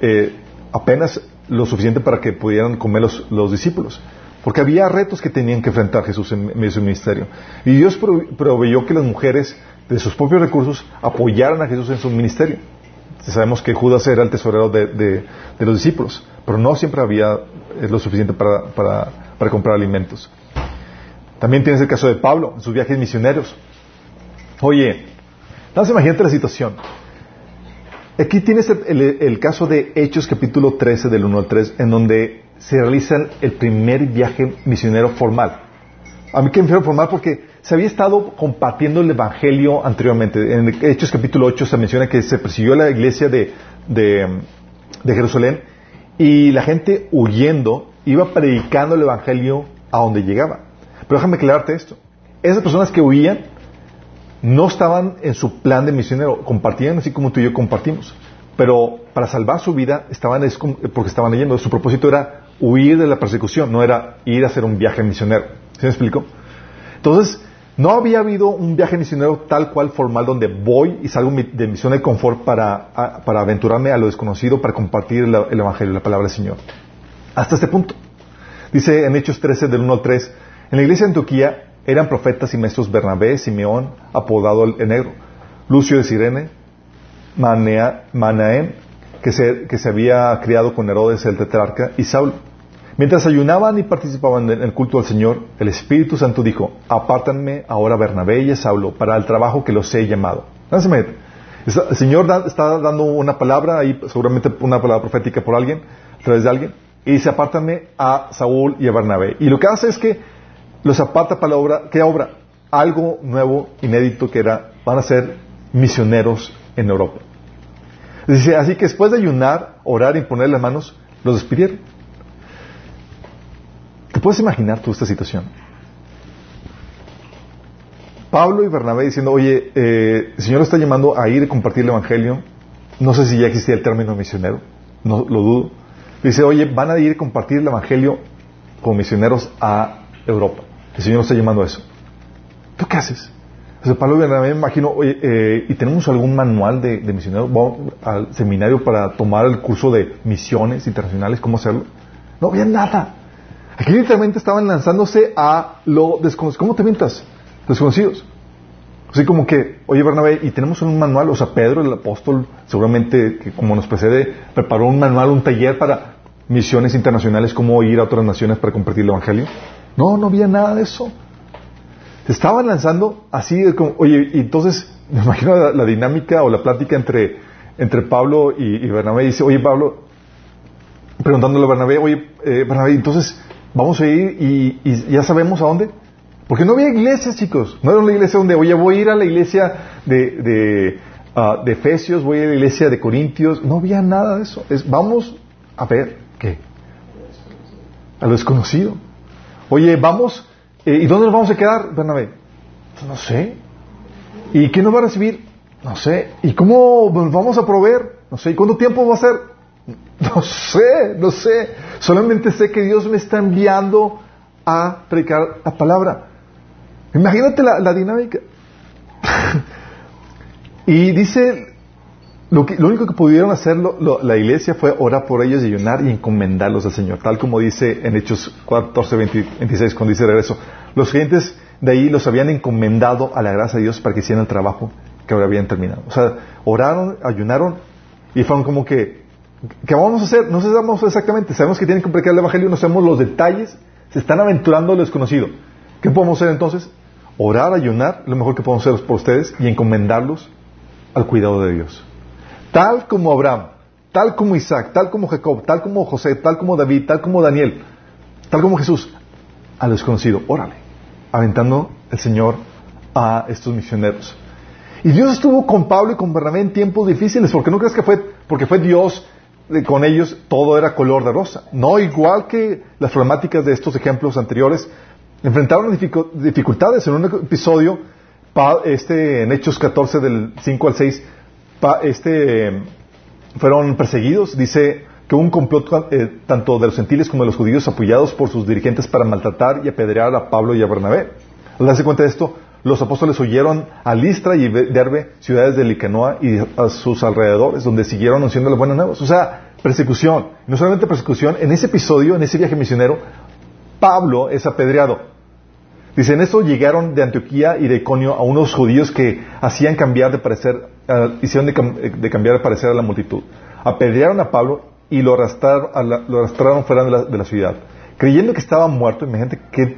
eh, apenas lo suficiente para que pudieran comer los, discípulos. Porque había retos que tenían que enfrentar Jesús en de su ministerio. Y Dios proveyó que las mujeres de sus propios recursos apoyaran a Jesús en su ministerio. Sabemos que Judas era el tesorero de, los discípulos, pero no siempre había eh, lo suficiente para comprar alimentos. También tienes el caso de Pablo en sus viajes misioneros. Oye, no se imagínate la situación. Aquí tienes el, caso de Hechos capítulo 13 del 1 al 3, en donde se realiza el primer viaje misionero formal. A mí que me refiero formal porque se había estado compartiendo el Evangelio anteriormente. En Hechos capítulo 8 se menciona que se persiguió la iglesia de, de Jerusalén y la gente huyendo iba predicando el Evangelio a donde llegaba. Pero déjame aclararte esto. Esas personas que huían no estaban en su plan de misionero, compartían así como tú y yo compartimos. Pero para salvar su vida estaban porque estaban leyendo. Su propósito era huir de la persecución, no era ir a hacer un viaje misionero. ¿Se me explico? Entonces, no había habido un viaje misionero tal cual formal donde voy y salgo de misión de confort para, para aventurarme a lo desconocido, para compartir el, el, Evangelio, la palabra del Señor. Hasta este punto. Dice en Hechos 13, del 1 al 3, en la iglesia de Antioquía eran profetas y maestros Bernabé, Simeón, apodado el negro, Lucio de Sirene, Manea, que se, que se había criado con Herodes el tetrarca, y Saulo. Mientras ayunaban y participaban en el culto al Señor, el Espíritu Santo dijo, apártanme ahora Bernabé y Saulo para el trabajo que los he llamado. El Señor está dando una palabra, ahí seguramente una palabra profética por alguien, a través de alguien, y dice, apártame a Saúl y a Bernabé. Y lo que hace es que los aparta para la obra, ¿qué obra? Algo nuevo, inédito, que era, van a ser misioneros en Europa. Dice, así que después de ayunar, orar y poner las manos, los despidieron. ¿Te puedes imaginar tú esta situación? Pablo y Bernabé diciendo, oye, eh, el Señor está llamando a ir a compartir el Evangelio. No sé si ya existía el término misionero, no lo dudo. Dice, oye, van a ir a compartir el Evangelio como misioneros a Europa. El Señor nos está llamando a eso. ¿Tú qué haces? Entonces, Pablo y Bernabé me imagino, oye, eh, ¿y tenemos algún manual de, de misioneros? ¿Vamos al seminario para tomar el curso de misiones internacionales? ¿Cómo hacerlo? No había nada. Aquí literalmente estaban lanzándose a lo desconocido. ¿Cómo te mientas? Desconocidos. Así como que, oye Bernabé, y tenemos un manual, o sea, Pedro, el apóstol, seguramente, que como nos precede, preparó un manual, un taller para misiones internacionales, cómo ir a otras naciones para compartir el Evangelio. No, no había nada de eso. Se estaban lanzando así, como, oye, y entonces, me imagino la, dinámica o la plática entre, entre Pablo y, y, Bernabé, dice, oye Pablo, preguntándole a Bernabé, oye, eh, Bernabé, entonces, vamos a ir y, ya sabemos a dónde. Porque no había iglesias, chicos. No era una iglesia donde, oye, voy a ir a la iglesia de, de, uh, de Efesios, voy a ir a la iglesia de Corintios. No había nada de eso. Es, vamos a ver qué. A lo desconocido. Oye, vamos, eh, ¿y dónde nos vamos a quedar, Bernabé? Pues no sé. ¿Y quién nos va a recibir? No sé. ¿Y cómo nos vamos a proveer? No sé. ¿Y cuánto tiempo va a ser? No sé, no sé. Solamente sé que Dios me está enviando a predicar la palabra. Imagínate la, dinámica. y dice, lo, único que pudieron hacer la iglesia fue orar por ellos y ayunar y encomendarlos al Señor, tal como dice en Hechos 14, 26, cuando dice regreso. Los clientes de ahí los habían encomendado a la gracia de Dios para que hicieran el trabajo que ahora habían terminado. O sea, oraron, ayunaron y fueron como que, ¿qué vamos a hacer? No sabemos exactamente, sabemos que tienen que predicar el Evangelio, no sabemos los detalles, se están aventurando lo desconocido. ¿Qué podemos hacer entonces? Orar, ayunar, lo mejor que podemos hacer por ustedes y encomendarlos al cuidado de Dios. Tal como Abraham, tal como Isaac, tal como Jacob, tal como José, tal como David, tal como Daniel, tal como Jesús, a lo desconocido, órale, aventando el Señor a estos misioneros. Y Dios estuvo con Pablo y con Bernabé en tiempos difíciles, porque no crees que fue, porque fue Dios con ellos, todo era color de rosa. No, igual que las problemáticas de estos ejemplos anteriores, enfrentaron dificultades. En un episodio, este, en Hechos 14 del 5 al 6, este, fueron perseguidos. Dice que un complot eh, tanto de los gentiles como de los judíos apoyados por sus dirigentes para maltratar y apedrear a Pablo y a Bernabé. Al darse cuenta de esto, los apóstoles huyeron a Listra y Derbe, ciudades de Licanoa y a sus alrededores, donde siguieron anunciando las buenas nuevas. O sea, persecución. No solamente persecución, en ese episodio, en ese viaje misionero, Pablo es apedreado. Dice, en esto llegaron de Antioquía y de Iconio a unos judíos que hacían cambiar de parecer, uh, hicieron de, cambiar de parecer a la multitud. Apedrearon a Pablo y lo arrastraron, lo arrastraron fuera de la, de la, ciudad. Creyendo que estaba muerto, imagínate que,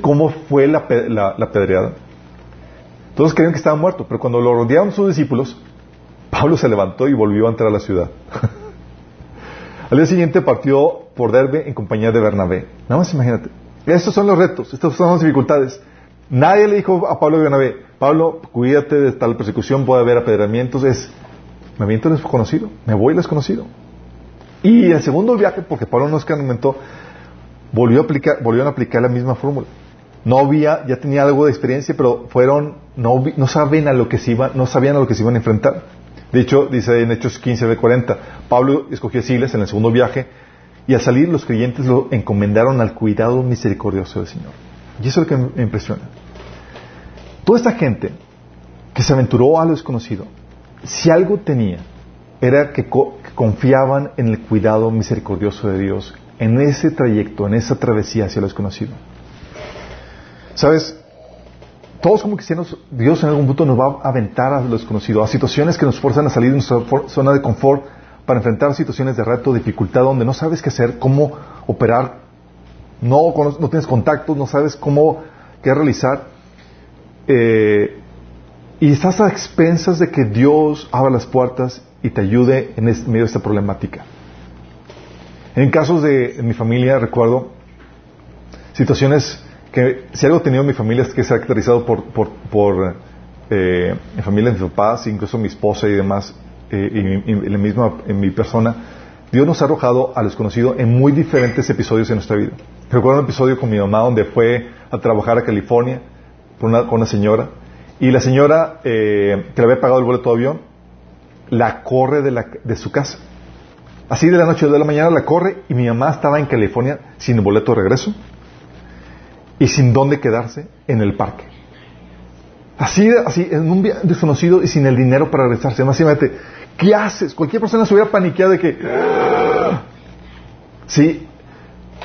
cómo fue la, la, la apedreada. Todos creían que estaba muerto, pero cuando lo rodearon sus discípulos, Pablo se levantó y volvió a entrar a la ciudad. Al día siguiente partió por Derbe en compañía de Bernabé. Nada más imagínate. Estos son los retos, estas son las dificultades. Nadie le dijo a Pablo y Bernabé, Pablo, cuídate de tal persecución, puede haber apedreamientos. Es, me aviento desconocido, me voy desconocido. Y el segundo viaje, porque Pablo no es que aumentó, volvió a aplicar, a aplicar la misma fórmula. No había, ya tenía algo de experiencia, pero fueron, no, no saben a lo que se iban, no sabían a lo que se iban a enfrentar. De hecho, dice en Hechos 15 de 40, Pablo escogió a Silas en el segundo viaje y al salir los creyentes lo encomendaron al cuidado misericordioso del Señor. Y eso es lo que me impresiona. Toda esta gente que se aventuró a lo desconocido, si algo tenía, era que, que confiaban en el cuidado misericordioso de Dios en ese trayecto, en esa travesía hacia lo desconocido. ¿Sabes? Todos como cristianos, Dios en algún punto nos va a aventar a lo desconocido, a situaciones que nos forzan a salir de nuestra zona de confort para enfrentar situaciones de reto, dificultad, donde no sabes qué hacer, cómo operar, no, no tienes contactos, no sabes cómo, qué realizar. Eh, y estás a expensas de que Dios abra las puertas y te ayude en medio de esta problemática. En casos de mi familia, recuerdo situaciones que, si algo tenido en mi familia es que se ha caracterizado por, por, por eh, mi familia, mis papás, incluso mi esposa y demás, eh, y, y, la misma en mi persona, Dios nos ha arrojado a lo desconocido en muy diferentes episodios de nuestra vida. Recuerdo un episodio con mi mamá donde fue a trabajar a California con una, señora y la señora eh, que le había pagado el boleto de avión la corre de, la, de su casa. Así de la noche de la mañana la corre y mi mamá estaba en California sin boleto de regreso y sin dónde quedarse en el parque. Así, así, en un desconocido y sin el dinero para regresarse. Más ¿qué haces? Cualquier persona se hubiera paniqueado de que... Sí,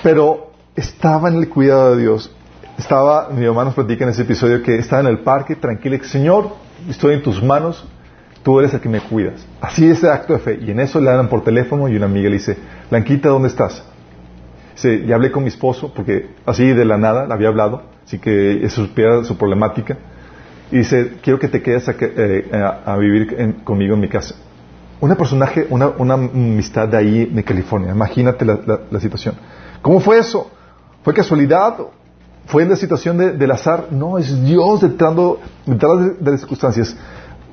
pero estaba en el cuidado de Dios. Estaba, mi mamá nos platica en ese episodio que estaba en el parque tranquila, que Señor, estoy en tus manos, tú eres el que me cuidas. Así es ese acto de fe. Y en eso le dan por teléfono y una amiga le dice, Blanquita, ¿dónde estás? Dice, ya hablé con mi esposo, porque así de la nada le había hablado, así que eso supiera su problemática. Y dice, quiero que te quedes a, eh, a, vivir conmigo en mi casa. Una personaje, una, una, amistad de ahí, de California. Imagínate la, la, situación. ¿Cómo fue eso? ¿Fue casualidad? ¿Fue en la situación de, del azar? No, es Dios detrás, de, de las circunstancias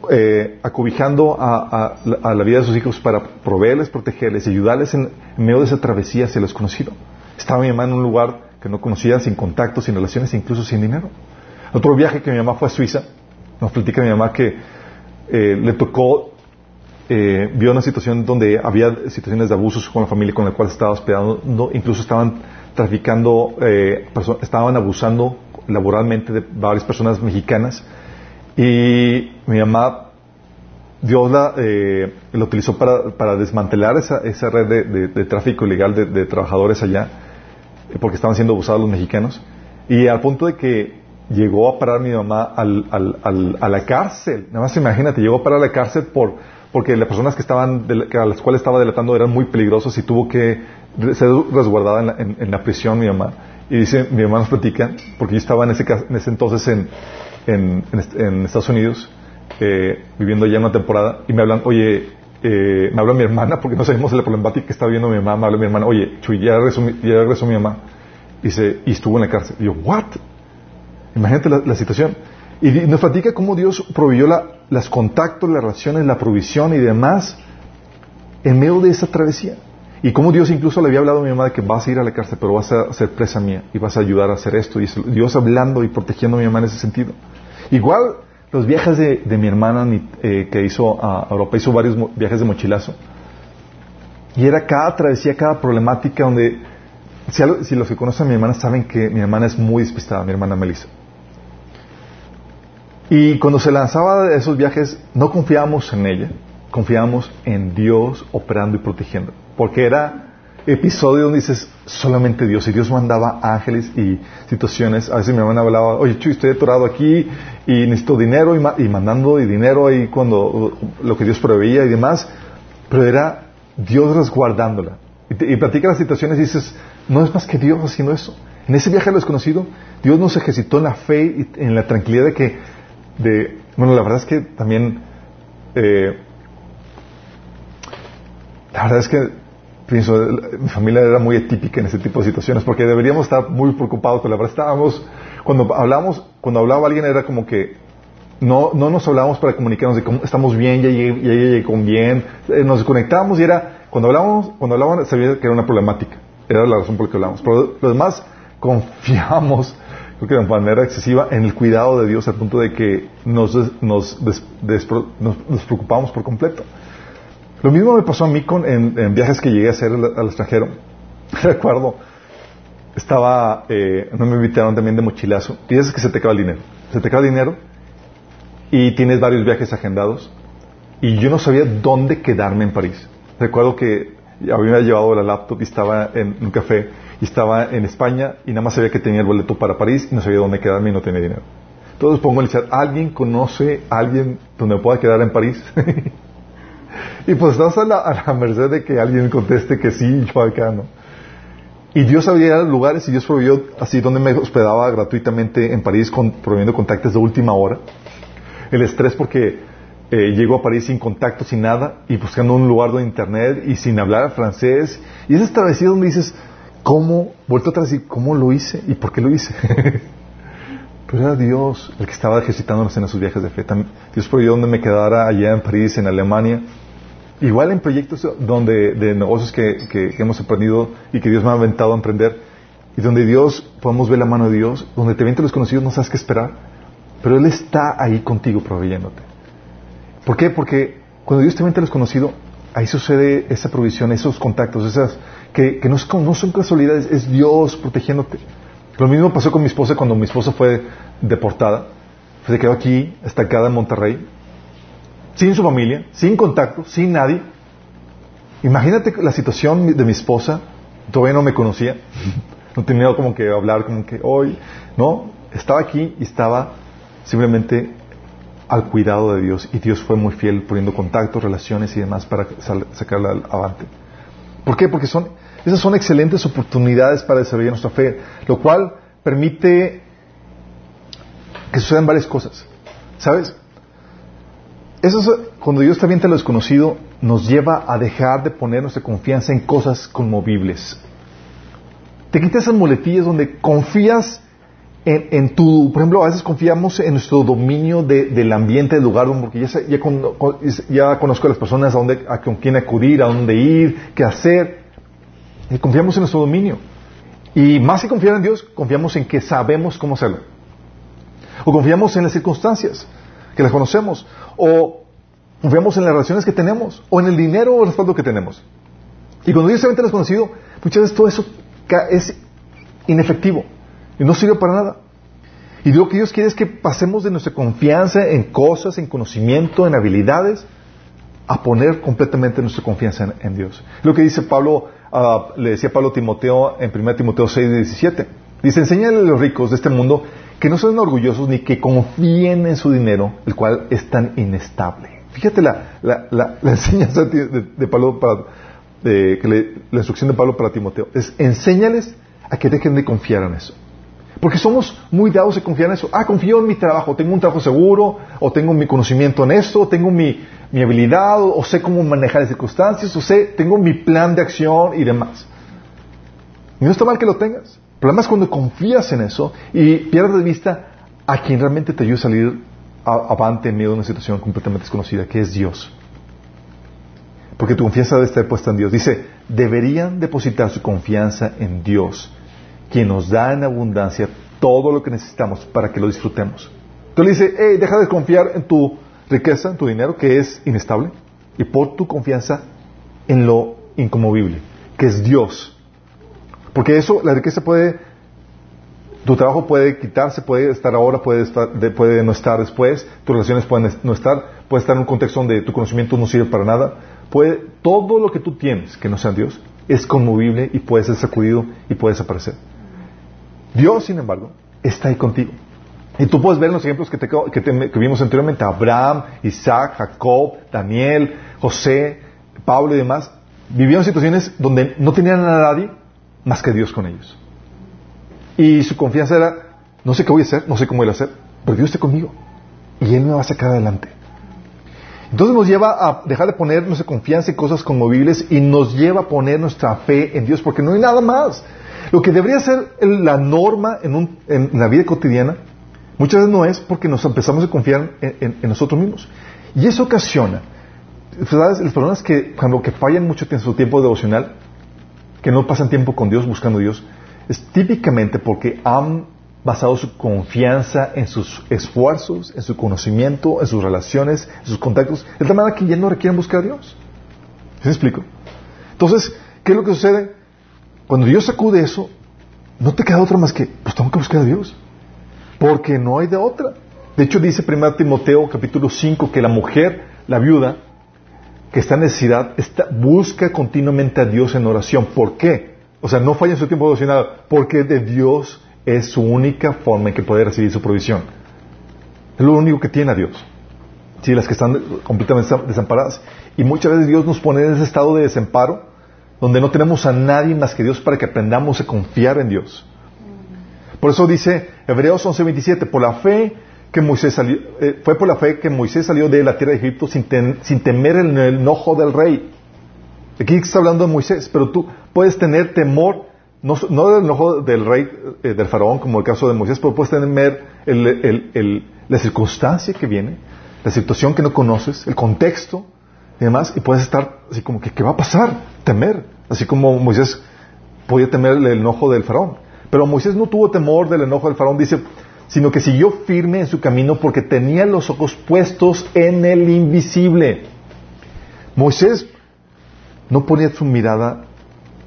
eh, acobijando a, a, la vida de sus hijos para proveerles, protegerles ayudarles en, medio de esa travesía hacia lo desconocido. Estaba mi mamá en un lugar que no conocía, sin contactos, sin relaciones, incluso sin dinero. Otro viaje que mi mamá fue a Suiza, nos platica mi mamá que eh, le tocó, eh, vio una situación donde había situaciones de abusos con la familia con la cual estaba hospedando, incluso estaban traficando, eh, estaban abusando laboralmente de varias personas mexicanas y mi mamá, Dios la, eh, la utilizó para, para, desmantelar esa, esa red de, de, tráfico ilegal de, de, trabajadores allá, eh, porque estaban siendo abusados los mexicanos. Y al punto de que llegó a parar mi mamá al, al, al, a la cárcel. Nada más imagínate, llegó a parar a la cárcel por, porque las personas que estaban, a las cuales estaba delatando eran muy peligrosos y tuvo que ser resguardada en la, en, la prisión mi mamá. Y dice, mi mamá nos platica, porque yo estaba en ese, en ese entonces en, Estados Unidos, eh, viviendo ya una temporada, y me hablan, oye, eh, me habla mi hermana, porque no sabemos la problemática que está viendo mi mamá, me habla mi hermana, oye, Chuy, ya regresó, ya regresó mi mamá, y, dice, y estuvo en la cárcel. Y yo, ¿what? Imagínate la situación. Y nos platica cómo Dios proveyó la, las contactos, las relaciones, la provisión y demás en medio de esa travesía. Y cómo Dios incluso le había hablado a mi mamá de que vas a ir a la cárcel, pero vas a ser presa mía y vas a ayudar a hacer esto. Y Dios hablando y protegiendo a mi mamá en ese sentido. Igual los viajes de, mi hermana eh, que hizo a Europa, hizo varios viajes de mochilazo. Y era cada travesía, cada problemática donde, si, los que conocen a mi hermana saben que mi hermana es muy despistada, mi hermana Melissa. Y cuando se lanzaba de esos viajes, no confiábamos en ella, confiábamos en Dios operando y protegiendo. Porque era episodio donde dices solamente Dios y Dios mandaba ángeles y situaciones. A veces mi hermana hablaba oye Chuy estoy atorado aquí y necesito dinero y, mandando y dinero ahí cuando lo que Dios proveía y demás. Pero era Dios resguardándola. Y, y platica las situaciones y dices no es más que Dios haciendo eso en ese viaje a lo desconocido Dios nos ejercitó en la fe y en la tranquilidad de que de bueno la verdad es que también eh, la verdad es que pienso, mi familia era muy atípica en ese tipo de situaciones porque deberíamos estar muy preocupados, pero la verdad estábamos, cuando hablamos, cuando hablaba alguien era como que no, no nos hablábamos para comunicarnos de cómo estamos bien, ya llegué, ya llegué con bien, eh, nos conectábamos y era, cuando hablábamos, cuando hablaban sabía que era una problemática, era la razón por la que hablábamos, pero los demás confiamos, creo que de manera excesiva, en el cuidado de Dios al punto de que nos, nos, nos, preocupamos por completo. Lo mismo me pasó a mí con, en, viajes que llegué a hacer al, extranjero. Recuerdo, estaba, eh, no me invitaron también de mochilazo, y es que se te acaba el dinero. Se te acaba el dinero y tienes varios viajes agendados y yo no sabía dónde quedarme en París. Recuerdo que había llevado la laptop y estaba en un café y estaba en España y nada más sabía que tenía el boleto para París y no sabía dónde quedarme y no tenía dinero. Entonces pongo en el chat, ¿alguien conoce a alguien donde me pueda quedar en París? y pues estás a la, merced de que alguien conteste que sí, yo acá no. Y Dios había lugares y Dios proveyó así donde me hospedaba gratuitamente en París con, contactos de última hora el estrés porque eh, llego a París sin contacto, sin nada, y buscando un lugar de internet y sin hablar francés. Y esa travesía donde dices, ¿cómo? Vuelto atrás y ¿cómo lo hice? ¿Y por qué lo hice? Pero era Dios el que estaba ejercitándonos en esos viajes de fe. Dios prohibió donde me quedara allá en París, en Alemania. Igual en proyectos donde, de negocios que, que, hemos aprendido y que Dios me ha aventado a emprender. Y donde Dios, podemos ver la mano de Dios, donde te vienen los conocidos, no sabes qué esperar. Pero Él está ahí contigo proveyéndote. ¿Por qué? Porque cuando Dios te mete desconocido, ahí sucede esa provisión, esos contactos, esas que, no, son casualidades, es Dios protegiéndote. Lo mismo pasó con mi esposa cuando mi esposa fue deportada. Se quedó aquí, estancada en Monterrey, sin su familia, sin contacto, sin nadie. Imagínate la situación de mi esposa, todavía no me conocía, no tenía como que hablar, como que hoy, no, estaba aquí y estaba simplemente al cuidado de Dios y Dios fue muy fiel poniendo contactos, relaciones y demás para sacarla adelante. ¿Por qué? Porque son, esas son excelentes oportunidades para desarrollar nuestra fe, lo cual permite que sucedan varias cosas. ¿Sabes? Eso es, cuando Dios también te lo desconocido, nos lleva a dejar de poner nuestra confianza en cosas conmovibles. Te quitas esas muletillas donde confías en, tu, por ejemplo, a veces confiamos en nuestro dominio del ambiente, del lugar, porque ya, ya, ya conozco a las personas a, dónde, a con quién acudir, a dónde ir, qué hacer. Y confiamos en nuestro dominio. Y más que confiar en Dios, confiamos en que sabemos cómo hacerlo. O confiamos en las circunstancias, que las conocemos. O confiamos en las relaciones que tenemos. O en el dinero o el respaldo que tenemos. Y cuando Dios se lo conocido, muchas veces todo eso es inefectivo. Y no sirve para nada. Y lo que Dios quiere es que pasemos de nuestra confianza en cosas, en conocimiento, en habilidades, a poner completamente nuestra confianza en, Dios. Lo que dice Pablo, ah, le decía Pablo Timoteo en 1 Timoteo 6, 17. Dice, enséñale a los ricos de este mundo que no sean orgullosos ni que confíen en su dinero, el cual es tan inestable. Fíjate la, la, enseñanza de, Pablo para, la instrucción de Pablo para Timoteo. Es enséñales a que dejen de confiar en eso. Porque somos muy dados a confiar en eso. Ah, confío en mi trabajo, tengo un trabajo seguro, o tengo mi conocimiento en esto, o tengo mi, habilidad, o, sé cómo manejar las circunstancias, o sé, tengo mi plan de acción y demás. Y no está mal que lo tengas. El problema es cuando confías en eso y pierdes de vista a quien realmente te ayuda a salir avante en medio de una situación completamente desconocida, que es Dios. Porque tu confianza debe estar puesta en Dios. Dice, deberían depositar su confianza en Dios quien nos da en abundancia todo lo que necesitamos para que lo disfrutemos. Entonces le dice, hey, deja de confiar en tu riqueza, en tu dinero, que es inestable, y pon tu confianza en lo incomovible, que es Dios. Porque eso, la riqueza puede, tu trabajo puede quitarse, puede estar ahora, puede, no estar después, tus relaciones pueden no estar, puede estar en un contexto donde tu conocimiento no sirve para nada, puede, todo lo que tú tienes que no sea Dios es conmovible y puede ser sacudido y puede desaparecer. Dios, sin embargo, está ahí contigo. Y tú puedes ver los ejemplos que, que, vimos anteriormente, Abraham, Isaac, Jacob, Daniel, José, Pablo y demás, vivieron situaciones donde no tenían a nadie más que Dios con ellos. Y su confianza era, no sé qué voy a hacer, no sé cómo voy a hacer, pero Dios está conmigo. Y Él me va a sacar adelante. Entonces nos lleva a dejar de poner nuestra confianza en cosas conmovibles y nos lleva a poner nuestra fe en Dios, porque no hay nada más. Lo que debería ser la norma en, la vida cotidiana, muchas veces no es porque nos empezamos a confiar en, nosotros mismos. Y eso ocasiona, ¿sabes? Las personas que cuando que fallan mucho en su tiempo devocional, que no pasan tiempo con Dios, buscando a Dios, es típicamente porque han basado su confianza en sus esfuerzos, en su conocimiento, en sus relaciones, en sus contactos, de tal manera que ya no requieren buscar a Dios. ¿Se me explico? Entonces, ¿qué es lo que sucede? Cuando Dios sacude eso, no te queda otra más que, pues tengo que buscar a Dios. Porque no hay de otra. De hecho, dice 1 Timoteo capítulo 5 que la mujer, la viuda, que está en necesidad, está, busca continuamente a Dios en oración. ¿Por qué? O sea, no falla en su tiempo devocional, porque de Dios es su única forma en que puede recibir su provisión. Es lo único que tiene a Dios. Sí, las que están completamente desamparadas. Y muchas veces Dios nos pone en ese estado de desamparo, donde no tenemos a nadie más que Dios para que aprendamos a confiar en Dios. Por eso dice Hebreos 11:27, por la fe que Moisés salió, eh, fue por la fe que Moisés salió de la tierra de Egipto sin, temer el enojo del rey. Aquí está hablando de Moisés, pero tú puedes tener temor no, del enojo del rey, eh, del faraón, como el caso de Moisés, pero puedes tener la circunstancia que viene, la situación que no conoces, el contexto y demás, y puedes estar así como que, ¿qué va a pasar? Temer, así como Moisés podía temer el enojo del faraón. Pero Moisés no tuvo temor del enojo del faraón, dice, sino que siguió firme en su camino porque tenía los ojos puestos en el invisible. Moisés no ponía su mirada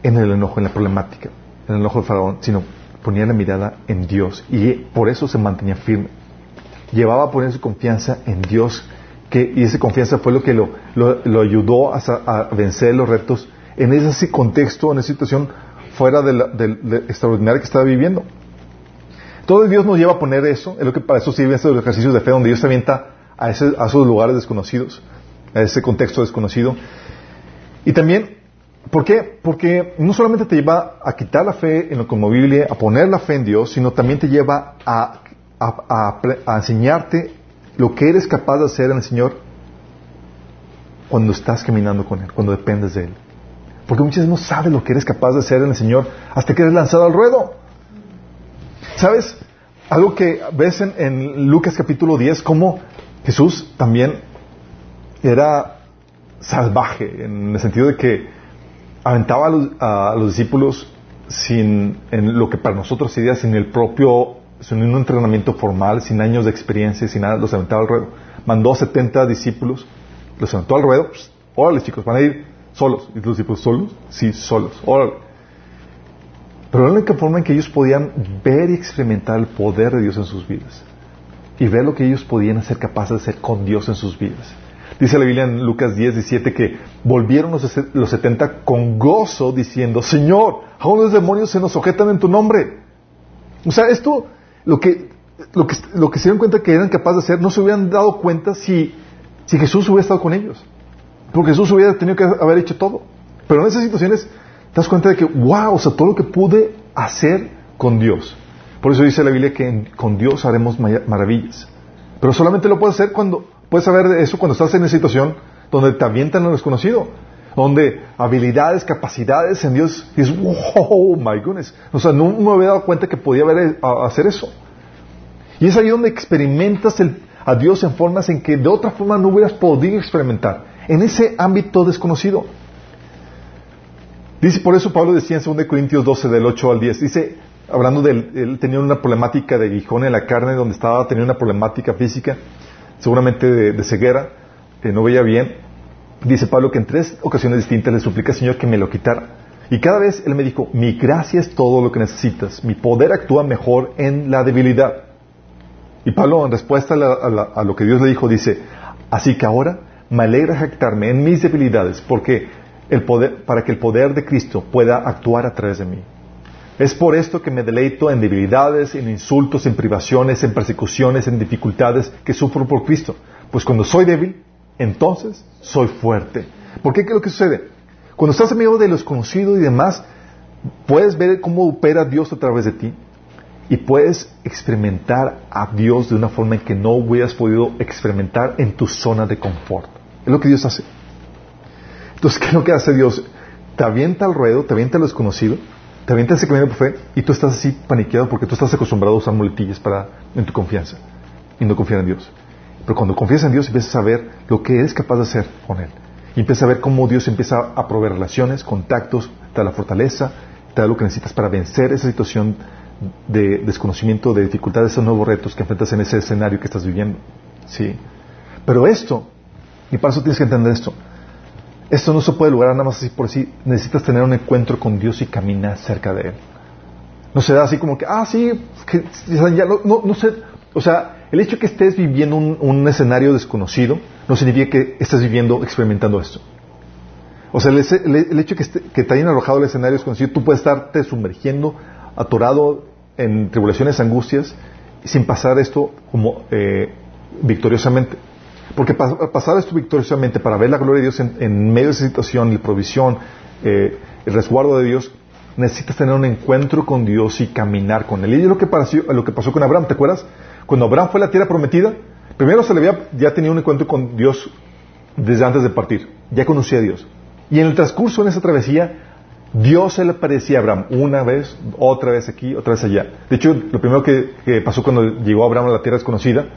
en el enojo, en la problemática en el ojo del faraón, sino ponía la mirada en Dios y por eso se mantenía firme. Llevaba a poner su confianza en Dios y esa confianza fue lo que lo, lo, ayudó a, vencer los retos en ese contexto, en esa situación fuera del extraordinario que estaba viviendo. Todo Dios nos lleva a poner eso, es lo que para eso sirven estos ejercicios de fe, donde Dios se avienta a, ese, a esos lugares desconocidos, a ese contexto desconocido. Y también ¿Por qué? Porque no solamente te lleva a quitar la fe en lo conmovible, a poner la fe en Dios, sino también te lleva a, enseñarte lo que eres capaz de hacer en el Señor cuando estás caminando con Él, cuando dependes de Él. Porque muchas veces no sabes lo que eres capaz de hacer en el Señor hasta que eres lanzado al ruedo. ¿Sabes? Algo que ves en, en Lucas capítulo 10, como Jesús también era salvaje, en el sentido de que aventaba a los, discípulos sin en lo que para nosotros sería sin el propio, sin un entrenamiento formal, sin años de experiencia, sin nada, los aventaba al ruedo. Mandó a 70 discípulos, los aventó al ruedo, pues, órale chicos, van a ir solos. ¿Y los discípulos solos? Sí, solos, órale. Pero la única forma en que ellos podían ver y experimentar el poder de Dios en sus vidas y ver lo que ellos podían ser capaces de hacer con Dios en sus vidas. Dice la Biblia en Lucas 10, 17 que volvieron los, los 70 con gozo diciendo, Señor, aún los demonios se nos sujetan en tu nombre. O sea, esto, lo que, lo que, lo que se dieron cuenta que eran capaces de hacer, no se hubieran dado cuenta si, si Jesús hubiera estado con ellos. Porque Jesús hubiera tenido que haber hecho todo. Pero en esas situaciones te das cuenta de que, wow, o sea, todo lo que pude hacer con Dios. Por eso dice la Biblia que con Dios haremos maravillas. Pero solamente lo puedes hacer cuando Puedes saber eso cuando estás en una situación donde te avientan lo desconocido, donde habilidades, capacidades en Dios, y dices, wow, my goodness. O sea, no me había dado cuenta que podía hacer eso. Y es ahí donde experimentas a Dios en formas en que de otra forma no hubieras podido experimentar, en ese ámbito desconocido. Dice, por eso Pablo decía en 2 Corintios 12, del 8 al 10, dice, hablando de él, tenía una problemática de guijón en la carne, donde estaba teniendo una problemática física, seguramente de, ceguera, que no veía bien. Dice Pablo que en tres ocasiones distintas le suplica al Señor que me lo quitara. Y cada vez él me dijo, mi gracia es todo lo que necesitas, mi poder actúa mejor en la debilidad. Y Pablo en respuesta a, lo que Dios le dijo dice, así que ahora me alegra jactarme en mis debilidades, porque el poder, para que el poder de Cristo pueda actuar a través de mí. Es por esto que me deleito en debilidades, en insultos, en privaciones, en persecuciones, en dificultades que sufro por Cristo. Pues cuando soy débil, entonces soy fuerte. ¿Por qué? ¿Qué es lo que sucede? Cuando estás medio de lo desconocido y demás, puedes ver cómo opera Dios a través de ti y puedes experimentar a Dios de una forma en que no hubieras podido experimentar en tu zona de confort. Es lo que Dios hace. Entonces, ¿qué es lo que hace Dios? Te avienta al ruedo, te avienta lo desconocido, te avienta ese camino por fe y tú estás así paniqueado porque tú estás acostumbrado a usar muletillas para, en tu confianza y no confiar en Dios. Pero cuando confías en Dios empiezas a ver lo que eres capaz de hacer con Él. Y empiezas a ver cómo Dios empieza a proveer relaciones, contactos, te da la fortaleza, te da lo que necesitas para vencer esa situación de desconocimiento, de dificultades, esos nuevos retos que enfrentas en ese escenario que estás viviendo. Sí. Pero esto, y para eso tienes que entender esto, esto no se puede lograr nada más así por sí. Necesitas tener un encuentro con Dios y caminar cerca de Él. No se da así como que, ah, sí, que, ya no, no, no sé. O sea, el hecho de que estés viviendo un, escenario desconocido no significa que estés viviendo, experimentando esto. O sea, el, hecho de que, esté, que, te hayan arrojado el escenario desconocido, tú puedes estarte sumergiendo, atorado en tribulaciones, angustias, sin pasar esto como eh, victoriosamente. Porque pasar esto victoriosamente para ver la gloria de Dios en, en medio de esa situación, la provisión, eh, el resguardo de Dios, necesitas tener un encuentro con Dios y caminar con Él. Y es lo que, pasó, lo que pasó con Abraham, ¿te acuerdas? Cuando Abraham fue a la tierra prometida, primero se le había ya tenido un encuentro con Dios desde antes de partir, ya conocía a Dios. Y en el transcurso en esa travesía, Dios se le aparecía a Abraham una vez, otra vez aquí, otra vez allá. De hecho, lo primero que, que pasó cuando llegó Abraham a la tierra desconocida,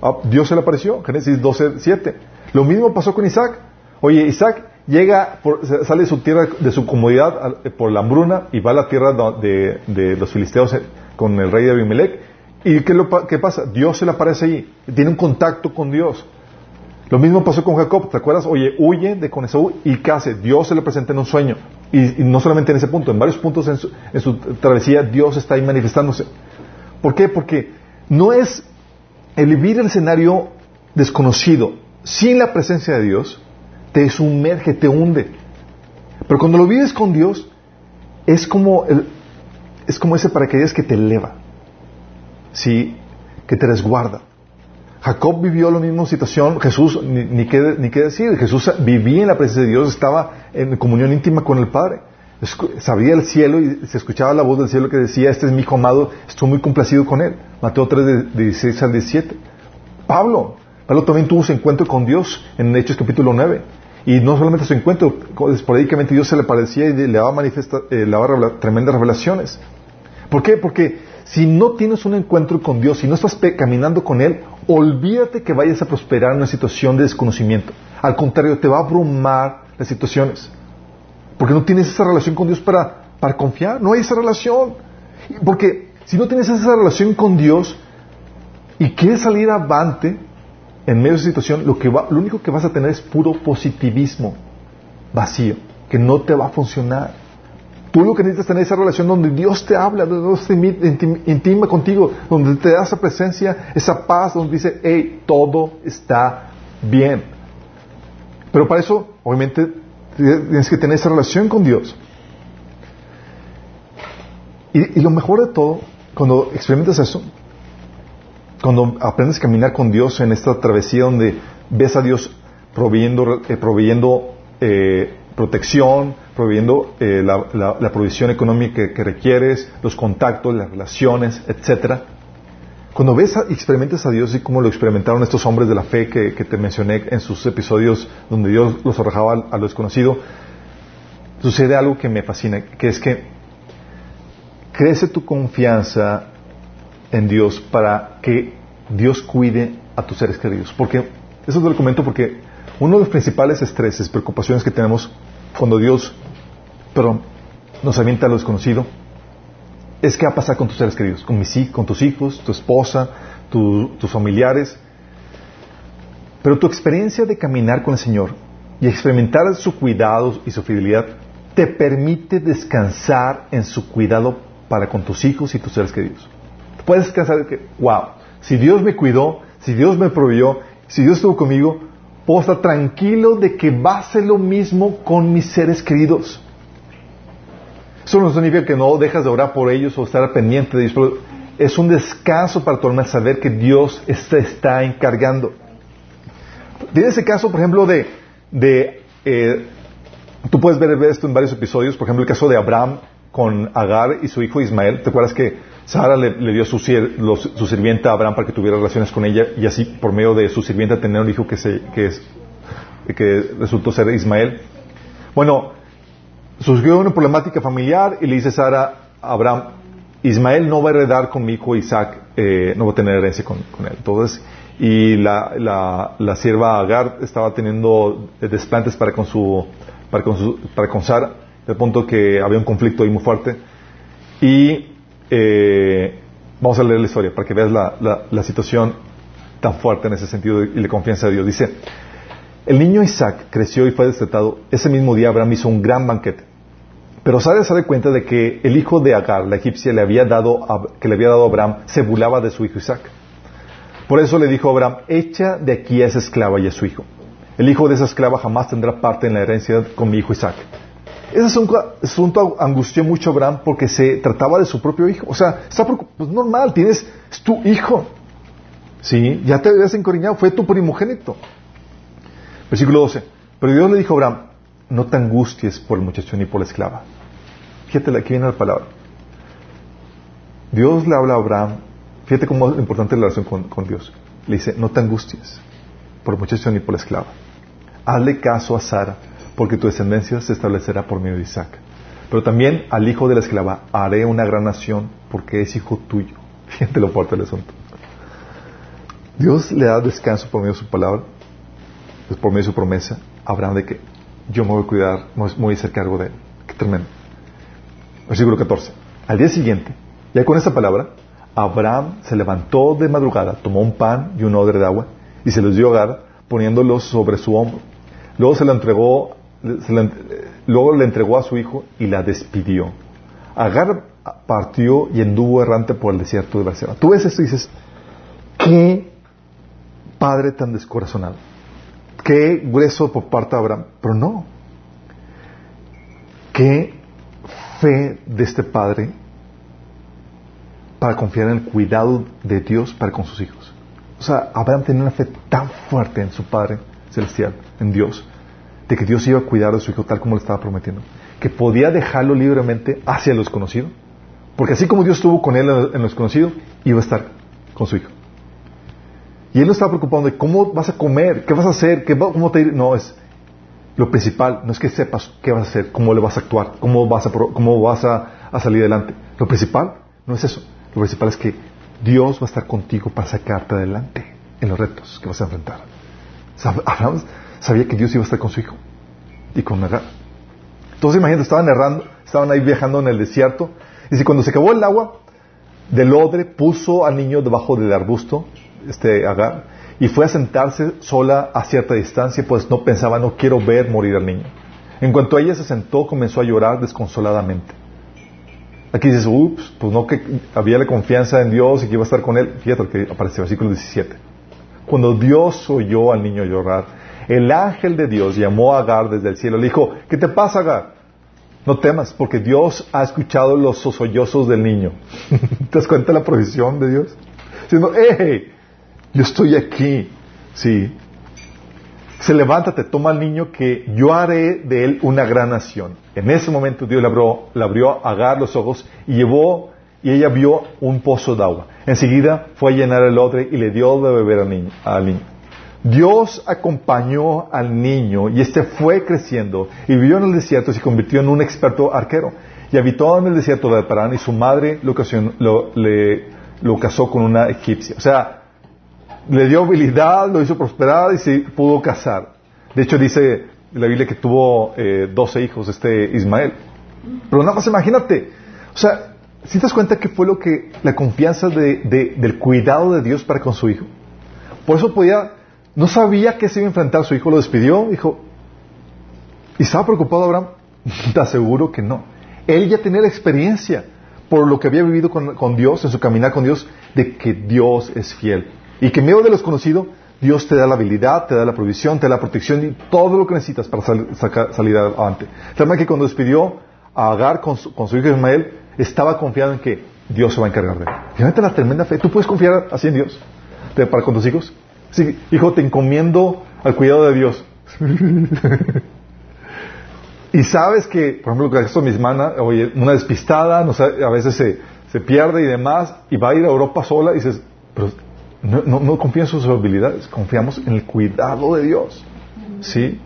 Ah, Dios se le apareció, Génesis 12, 7. Lo mismo pasó con Isaac. Oye, Isaac llega, por, sale de su tierra, de su comodidad por la hambruna y va a la tierra de, de los filisteos eh, con el rey de Abimelech. ¿Y qué, lo, qué, pasa? Dios se le aparece ahí, tiene un contacto con Dios. Lo mismo pasó con Jacob, ¿te acuerdas? Oye, huye de con Esaú y case. Dios se le presenta en un sueño. Y, y, no solamente en ese punto, en varios puntos en su, en su travesía Dios está ahí manifestándose. ¿Por qué? Porque no es el vivir el escenario desconocido sin la presencia de Dios te sumerge, te hunde. Pero cuando lo vives con Dios, es como, el, es como ese paracaídas que te eleva, ¿sí? que te resguarda. Jacob vivió la misma situación, Jesús, ni, ni, qué, ni qué decir, Jesús vivía en la presencia de Dios, estaba en comunión íntima con el Padre. Sabía el cielo y se escuchaba la voz del cielo que decía, este es mi hijo amado, estoy muy complacido con él. Mateo 3, de, de 16 al 17. Pablo, Pablo también tuvo su encuentro con Dios en Hechos capítulo 9. Y no solamente su encuentro, esporádicamente Dios se le parecía y le daba, manifesta, eh, le daba revela, tremendas revelaciones. ¿Por qué? Porque si no tienes un encuentro con Dios, si no estás caminando con Él, olvídate que vayas a prosperar en una situación de desconocimiento. Al contrario, te va a abrumar las situaciones. Porque no tienes esa relación con Dios para, para confiar. No hay esa relación. Porque si no tienes esa relación con Dios y quieres salir avante en medio de esa situación, lo, único que vas a tener es puro positivismo vacío, que no te va a funcionar. Tú lo que necesitas es tener esa relación donde Dios te habla, donde Dios te intima contigo, donde te da esa presencia, esa paz, donde dice, hey, todo está bien. Pero para eso, obviamente, tienes que tener esa relación con Dios. Y, lo mejor de todo, cuando experimentas eso, cuando aprendes a caminar con Dios en esta travesía donde ves a Dios proveyendo, eh, proveyendo eh, protección, proveyendo eh, la, la, provisión económica que, requieres, los contactos, las relaciones, etcétera. Cuando ves y experimentas a Dios y como lo experimentaron estos hombres de la fe que, que, te mencioné en sus episodios donde Dios los arrojaba a lo desconocido, sucede algo que me fascina, que es que crece tu confianza en Dios para que Dios cuide a tus seres queridos. Porque, eso te lo comento porque uno de los principales estreses, preocupaciones que tenemos cuando Dios, perdón, nos avienta a lo desconocido, es qué va a pasar con tus seres queridos, con, mis, con tus hijos, tu esposa, tu, tus familiares. Pero tu experiencia de caminar con el Señor y experimentar su cuidado y su fidelidad te permite descansar en su cuidado para con tus hijos y tus seres queridos. Puedes descansar de que, wow, si Dios me cuidó, si Dios me proveyó, si Dios estuvo conmigo, puedo estar tranquilo de que va a ser lo mismo con mis seres queridos. Eso no significa que no dejas de orar por ellos o estar pendiente de ellos, pero es un descanso para tu alma saber que Dios se está encargando. Tiene ese caso, por ejemplo, de, de eh, tú puedes ver esto en varios episodios, por ejemplo, el caso de Abraham con Agar y su hijo Ismael. ¿Te acuerdas que Sara le, le dio su, los, su, sirvienta a Abraham para que tuviera relaciones con ella y así por medio de su sirvienta tener un hijo que, se, que es, que resultó ser Ismael. Bueno, surgió una problemática familiar y le dice Sara a Abraham, Ismael no va a heredar con mi hijo Isaac, eh, no va a tener herencia con, él. Entonces, y la, la, la, sierva Agar estaba teniendo desplantes para con su, para con su, para con Sara, al punto que había un conflicto ahí muy fuerte. Y eh, vamos a leer la historia para que veas la, la, situación tan fuerte en ese sentido y la confianza de Dios. Dice, el niño Isaac creció y fue destetado. Ese mismo día Abraham hizo un gran banquete. Pero Sara se da cuenta de que el hijo de Agar, la egipcia, le había dado que le había dado a Abraham, se burlaba de su hijo Isaac. Por eso le dijo a Abraham, echa de aquí a esa esclava y a su hijo. El hijo de esa esclava jamás tendrá parte en la herencia con mi hijo Isaac. Ese asunto angustió mucho a Abraham porque se trataba de su propio hijo. O sea, está pues normal, tienes, es tu hijo. Sí, ya te habías encoriñado, fue tu primogénito. Versículo 12. Pero Dios le dijo a Abraham, no te angusties por el muchacho ni por la esclava. Fíjate, aquí viene la palabra. Dios le habla a Abraham, fíjate cómo es importante la relación con, Dios. Le dice, no te angusties por el muchacho ni por la esclava. Hazle caso a Sara, porque tu descendencia se establecerá por medio de Isaac. Pero también al hijo de la esclava haré una gran nación, porque es hijo tuyo. Fíjate lo fuerte del asunto. Dios le da descanso por medio de su palabra, por medio de su promesa, Abraham de que yo me voy a cuidar, me voy a hacer cargo de él. Qué tremendo. Versículo 14. Al día siguiente, ya con esta palabra, Abraham se levantó de madrugada, tomó un pan y un odre de agua y se los dio a Agar poniéndolos sobre su hombro. Luego se lo entregó, luego le entregó a su hijo y la despidió. Agar partió y anduvo errante por el desierto de Berseba. Tú ves esto y dices, qué padre tan descorazonado. Qué grueso por parte de Abraham. Pero no. Qué fe de este padre para confiar en el cuidado de Dios para con sus hijos. O sea, Abraham tenía una fe tan fuerte en su Padre Celestial, en Dios, de que Dios iba a cuidar de su hijo tal como le estaba prometiendo, que podía dejarlo libremente hacia los conocidos, porque así como Dios estuvo con él en los conocidos, iba a estar con su hijo. Y él no estaba preocupado de cómo vas a comer, qué vas a hacer, qué, cómo te No, es lo principal, no es que sepas qué vas a hacer, cómo le vas a actuar, cómo vas a, cómo vas a, salir adelante. Lo principal no es eso. Lo principal es que Dios va a estar contigo para sacarte adelante en los retos que vas a enfrentar. Abraham sabía que Dios iba a estar con su hijo y con Agar. Entonces imagínate, estaban errando, estaban ahí viajando en el desierto. Y si cuando se acabó el agua del odre, puso al niño debajo del arbusto este Agar, y fue a sentarse sola a cierta distancia, pues no pensaba, no quiero ver morir al niño. En cuanto ella se sentó, comenzó a llorar desconsoladamente. Aquí dices, ups, pues no que había la confianza en Dios y que iba a estar con él. Fíjate lo que aparece, versículo 17. Cuando Dios oyó al niño llorar, el ángel de Dios llamó a Agar desde el cielo. Le dijo, ¿qué te pasa, Agar? No temas, porque Dios ha escuchado los sollozos del niño. ¿Te das cuenta de la provisión de Dios? Diciendo, ¡eh! yo estoy aquí, sí. Se levántate, toma al niño que yo haré de él una gran nación. En ese momento Dios le abrió, a Agar los ojos y llevó y ella vio un pozo de agua. Enseguida fue a llenar el odre y le dio de beber al niño. Al niño. Dios acompañó al niño y este fue creciendo y vivió en el desierto y se convirtió en un experto arquero. Y habitó en el desierto de Parán y su madre lo, casó con una egipcia. O sea, le dio habilidad, lo hizo prosperar y se pudo casar. De hecho, dice la Biblia que tuvo eh, 12 hijos, este Ismael. Pero nada más imagínate. O sea, si te das cuenta que fue lo que, la confianza de, del cuidado de Dios para con su hijo. Por eso podía, no sabía que se iba a enfrentar, su hijo lo despidió, dijo, ¿y estaba preocupado Abraham? Te aseguro que no. Él ya tenía la experiencia por lo que había vivido con, Dios, en su caminar con Dios, de que Dios es fiel. Y que en medio de lo desconocido, Dios te da la habilidad, te da la provisión, te da la protección y todo lo que necesitas para salir adelante. Tal que cuando despidió a Agar con su, hijo Ismael, estaba confiado en que Dios se va a encargar de él. Fíjate la tremenda fe. ¿Tú puedes confiar así en Dios? ¿Para con tus hijos? Sí, hijo, te encomiendo al cuidado de Dios. y sabes que, por ejemplo, que mi hermana, oye, una despistada, no a veces se, se pierde y demás, y va a ir a Europa sola y dices, pero no, no, en sus habilidades, confiamos en el cuidado de Dios. ¿Sí?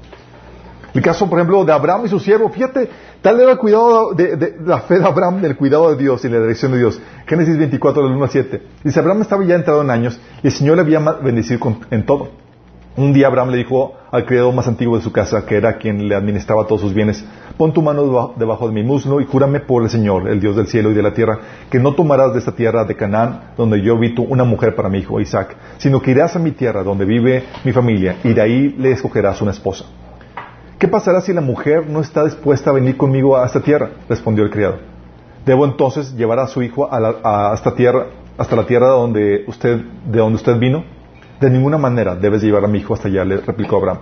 El caso, por ejemplo, de Abraham y su siervo, fíjate, tal era el cuidado de, la fe de Abraham, del cuidado de Dios y la dirección de Dios. Génesis 24, del 1 al 7. Dice, Abraham estaba ya entrado en años y el Señor le había bendecido en todo. Un día Abraham le dijo al criado más antiguo de su casa, que era quien le administraba todos sus bienes, pon tu mano debajo de mi muslo y júrame por el Señor, el Dios del cielo y de la tierra, que no tomarás de esta tierra de Canaán, donde yo vi una mujer para mi hijo Isaac, sino que irás a mi tierra, donde vive mi familia, y de ahí le escogerás una esposa. ¿Qué pasará si la mujer no está dispuesta a venir conmigo a esta tierra? respondió el criado. Debo entonces llevar a su hijo a, esta tierra, hasta la tierra donde usted, de donde usted vino. De ninguna manera debes llevar a mi hijo hasta allá, le replicó Abraham.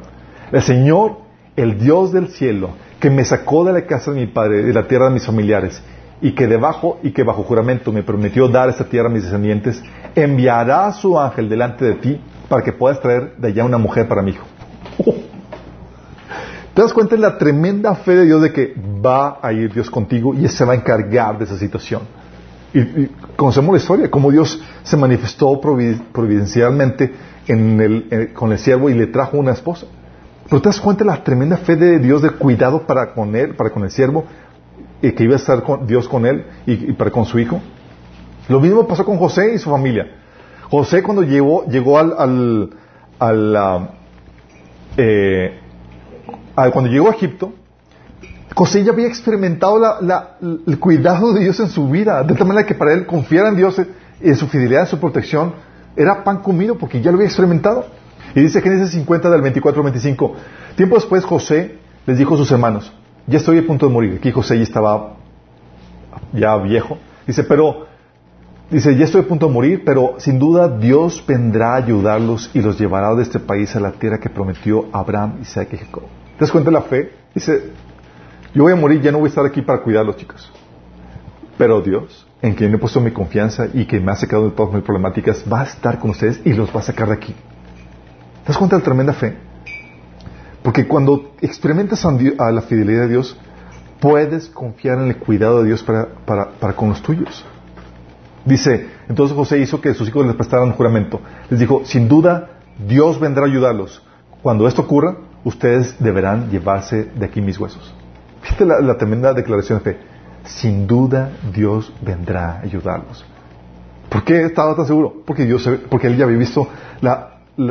El Señor, el Dios del cielo, que me sacó de la casa de mi padre, de la tierra de mis familiares, y que debajo y que bajo juramento me prometió dar esta tierra a mis descendientes, enviará a su ángel delante de ti para que puedas traer de allá una mujer para mi hijo. ¿Te das cuenta de la tremenda fe de Dios de que va a ir Dios contigo y se va a encargar de esa situación? Y, conocemos la historia, cómo Dios se manifestó providencialmente con el siervo y le trajo una esposa. Pero te das cuenta de la tremenda fe de Dios de cuidado para con él, para con el siervo, y que iba a estar Dios con él y, para con su hijo. Lo mismo pasó con José y su familia. José cuando llegó, llegó al, al, eh, cuando llegó a Egipto, José ya había experimentado el cuidado de Dios en su vida, de tal manera que para él confiar en Dios, en su fidelidad, en su protección, era pan comido porque ya lo había experimentado. Y dice Génesis 50 del 24 al 25, tiempo después José les dijo a sus hermanos, ya estoy a punto de morir. Aquí José ya estaba ya viejo. Dice, pero, dice, ya estoy a punto de morir, pero sin duda Dios vendrá a ayudarlos y los llevará de este país a la tierra que prometió Abraham, Isaac y Jacob. ¿Te das cuenta de la fe? Dice, yo voy a morir, ya no voy a estar aquí para cuidarlos, chicos. Pero Dios en quien he puesto mi confianza y que me ha sacado de todas mis problemáticas, va a estar con ustedes y los va a sacar de aquí. ¿Te das cuenta de la tremenda fe? Porque cuando experimentas a la fidelidad de Dios, puedes confiar en el cuidado de Dios para, para, con los tuyos. Dice, entonces José hizo que sus hijos les prestaran juramento. Les dijo, sin duda, Dios vendrá a ayudarlos. Cuando esto ocurra, ustedes deberán llevarse de aquí mis huesos. Fíjate la tremenda declaración de fe sin duda Dios vendrá a ayudarlos. ¿Por qué estaba tan seguro? Porque, Dios, porque él ya había visto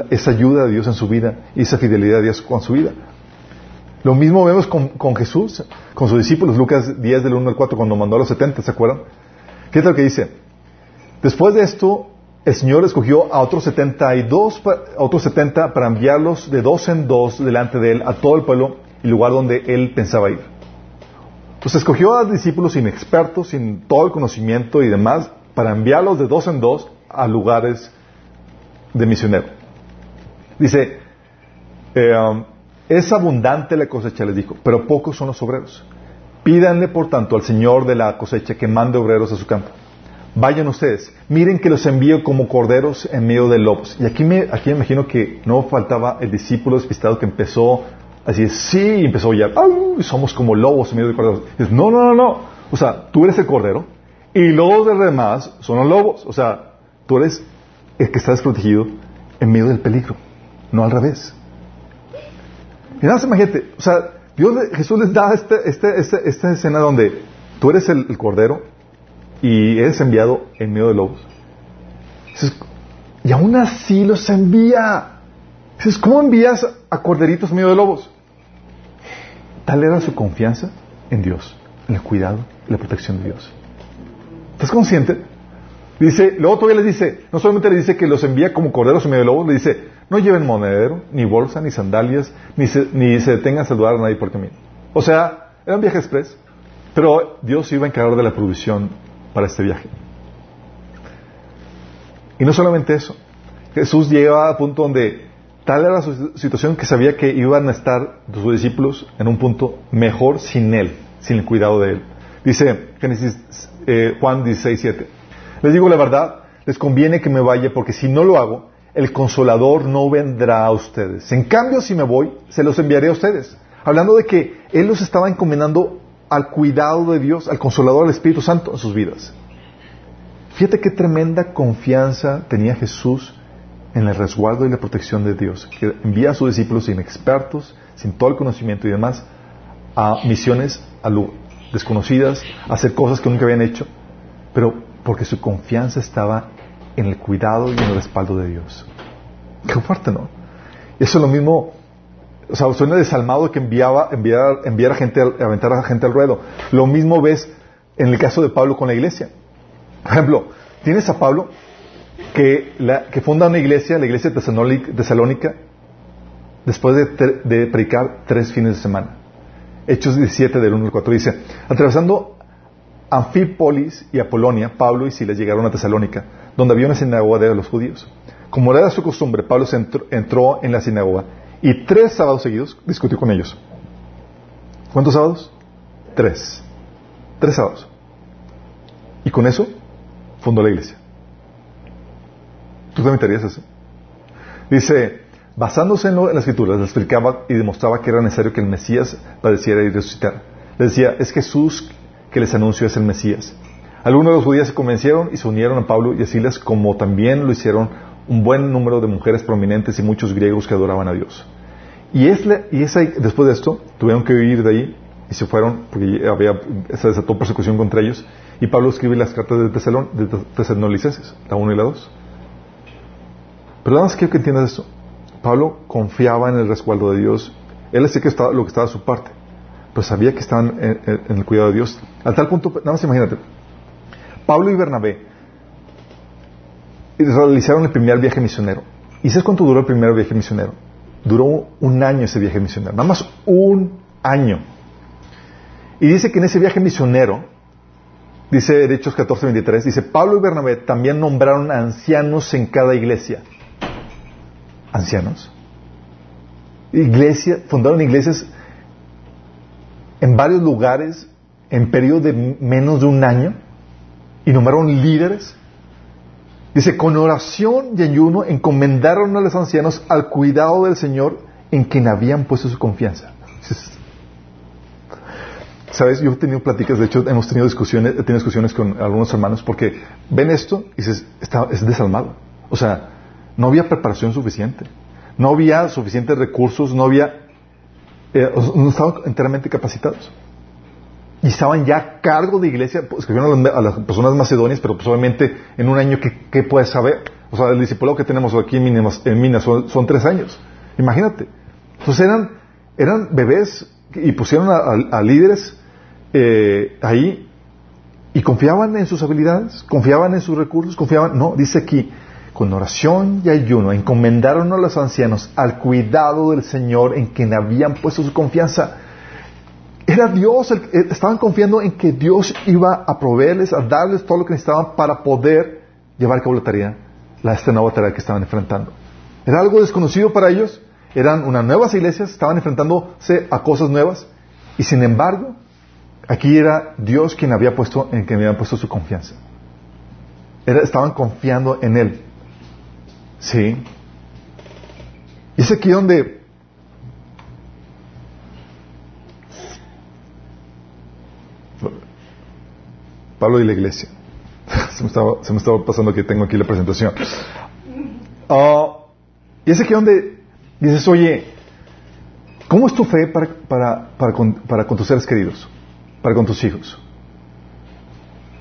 esa ayuda de Dios en su vida y esa fidelidad de Dios con su vida. Lo mismo vemos con, Jesús, con sus discípulos, Lucas 10 del 1 al 4, cuando mandó a los 70, ¿se acuerdan? ¿Qué es lo que dice? Después de esto, el Señor escogió a otros 72, a otros 70 para enviarlos de dos en dos delante de Él a todo el pueblo y lugar donde Él pensaba ir. Pues escogió a discípulos inexpertos, sin todo el conocimiento y demás, para enviarlos de dos en dos a lugares de misionero. Dice, um, es abundante la cosecha, les dijo, pero pocos son los obreros. Pídanle, por tanto, al Señor de la cosecha que mande obreros a su campo. Vayan ustedes, miren que los envío como corderos en medio de lobos. Y aquí me, aquí me imagino que no faltaba el discípulo despistado que empezó Así sí, empezó ya, somos como lobos en medio de corderos. no, no, no, no. O sea, tú eres el cordero y los demás son los lobos. O sea, tú eres el que está desprotegido en medio del peligro, no al revés. Y nada, imagínate, o sea, Dios, Jesús les da este, este, este, esta escena donde tú eres el, cordero y eres enviado en medio de lobos. y aún así los envía. Dices, ¿cómo envías a corderitos en medio de lobos? Tal era su confianza en Dios, en el cuidado y la protección de Dios. ¿Estás consciente? Dice, luego todavía les dice, no solamente le dice que los envía como corderos en medio de lobos, le dice, no lleven monedero, ni bolsa, ni sandalias, ni se, ni se detengan a saludar a nadie por camino. O sea, era un viaje express, pero Dios iba a encargar de la provisión para este viaje. Y no solamente eso, Jesús llega a punto donde Tal era su situación que sabía que iban a estar sus discípulos en un punto mejor sin él, sin el cuidado de él. Dice Génesis eh, Juan 16, 7. Les digo la verdad, les conviene que me vaya porque si no lo hago, el consolador no vendrá a ustedes. En cambio, si me voy, se los enviaré a ustedes. Hablando de que Él los estaba encomendando al cuidado de Dios, al consolador, al Espíritu Santo en sus vidas. Fíjate qué tremenda confianza tenía Jesús en el resguardo y la protección de Dios, que envía a sus discípulos sin expertos, sin todo el conocimiento y demás, a misiones desconocidas, a hacer cosas que nunca habían hecho, pero porque su confianza estaba en el cuidado y en el respaldo de Dios. Qué fuerte, ¿no? Eso es lo mismo, o sea, suena desalmado que enviaba, enviar, enviar a gente, aventar a gente al ruedo. Lo mismo ves en el caso de Pablo con la iglesia. Por ejemplo, tienes a Pablo que, funda una iglesia, la iglesia de Tesalónica, después de, de, predicar tres fines de semana. Hechos 17 del 1 al 4 dice, atravesando Anfípolis y Apolonia, Pablo y Silas llegaron a Tesalónica, donde había una sinagoga de los judíos. Como era su costumbre, Pablo entró en la sinagoga y tres sábados seguidos discutió con ellos. ¿Cuántos sábados? Tres. Tres sábados. Y con eso fundó la iglesia. ¿Tú te harías eso? Dice, basándose en, las escrituras, le explicaba y demostraba que era necesario que el Mesías padeciera y resucitara. Le decía, es Jesús que les anunció es el Mesías. Algunos de los judíos se convencieron y se unieron a Pablo y a Silas, como también lo hicieron un buen número de mujeres prominentes y muchos griegos que adoraban a Dios. Y, es y esa, después de esto, tuvieron que huir de ahí y se fueron, porque había, se desató persecución contra ellos. Y Pablo escribe las cartas de, Tesalón, de Tesalonicenses, la 1 y la 2. Pero nada más quiero que entiendas esto. Pablo confiaba en el resguardo de Dios. Él decía que estaba, lo que estaba a su parte. Pero sabía que estaban en, en el cuidado de Dios. A tal punto, nada más imagínate. Pablo y Bernabé realizaron el primer viaje misionero. ¿Y sabes cuánto duró el primer viaje misionero? Duró un año ese viaje misionero. Nada más un año. Y dice que en ese viaje misionero, dice Hechos 14, 23, dice, Pablo y Bernabé también nombraron ancianos en cada iglesia. ¿Ancianos? Iglesia, fundaron iglesias en varios lugares en periodo de menos de un año y nombraron líderes. Dice, con oración y ayuno encomendaron a los ancianos al cuidado del Señor en quien habían puesto su confianza. Sabes, yo he tenido pláticas, de hecho hemos tenido discusiones, he tenido discusiones con algunos hermanos porque ven esto y dices, está, es desalmado. O sea, no había preparación suficiente, no había suficientes recursos, no había, eh, no estaban enteramente capacitados. Y estaban ya a cargo de iglesia, pues, escribieron a las personas macedonias, pero pues obviamente en un año, ¿qué, puedes saber? O sea, el discipulado que tenemos aquí en Minas, en son, tres años. Imagínate. Entonces eran, eran bebés y pusieron a líderes eh, ahí y confiaban en sus habilidades, confiaban en sus recursos, confiaban, no, dice aquí, con oración y ayuno, encomendaron a los ancianos al cuidado del Señor en quien habían puesto su confianza. Era Dios, eh, estaban confiando en que Dios iba a proveerles, a darles todo lo que necesitaban para poder llevar a cabo la tarea, la, esta nueva tarea que estaban enfrentando. Era algo desconocido para ellos, eran unas nuevas iglesias, estaban enfrentándose a cosas nuevas, y sin embargo, Aquí era Dios quien había puesto, en quien habían puesto su confianza. estaban confiando en Él. Sí. Y es aquí donde Pablo y la iglesia. se, me estaba, pasando que tengo aquí la presentación. Ah, y es aquí donde dices, oye, ¿cómo es tu fe para, para, para, para con tus seres queridos? para con tus hijos?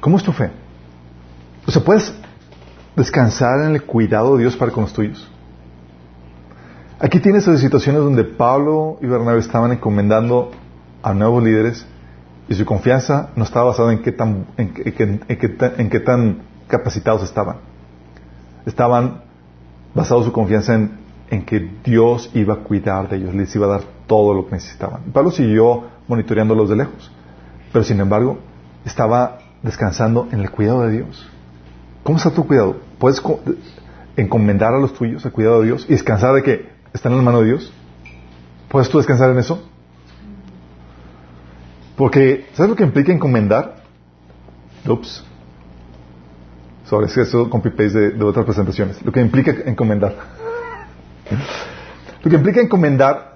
¿Cómo es tu fe? O sea, ¿puedes descansar en el cuidado de Dios para con los tuyos? Aquí tienes esas situaciones donde Pablo y Bernabé estaban encomendando a nuevos líderes y su confianza no estaba basada en qué tan, en, en qué tan capacitados estaban. Estaban basados su confianza en, en que Dios iba a cuidar de ellos, les iba a dar todo lo que necesitaban. Pablo siguió monitoreándolos de lejos. Pero sin embargo, estaba descansando en el cuidado de Dios. ¿Cómo está tu cuidado? ¿Puedes encomendar a los tuyos el cuidado de Dios y descansar de que están en la mano de Dios? ¿Puedes tú descansar en eso? Porque, ¿sabes lo que implica encomendar? Ups. Sobre eso copy-paste de, de otras presentaciones. Lo que implica encomendar. lo que implica encomendar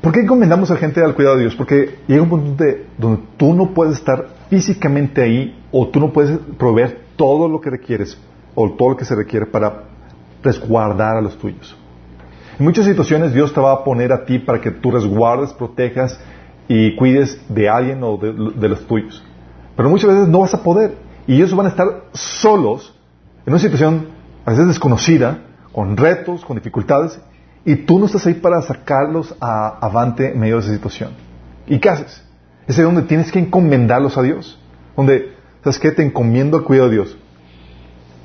¿Por qué encomendamos a gente al cuidado de Dios? Porque llega un punto donde tú no puedes estar físicamente ahí o tú no puedes proveer todo lo que requieres o todo lo que se requiere para resguardar a los tuyos. En muchas situaciones Dios te va a poner a ti para que tú resguardes, protejas y cuides de alguien o de, de los tuyos. Pero muchas veces no vas a poder y ellos van a estar solos en una situación a veces desconocida, con retos, con dificultades, y tú no estás ahí para sacarlos a, avante en medio de esa situación. ¿Y qué haces? Es ahí donde tienes que encomendarlos a Dios. Donde, ¿sabes qué? Te encomiendo al cuidado de Dios.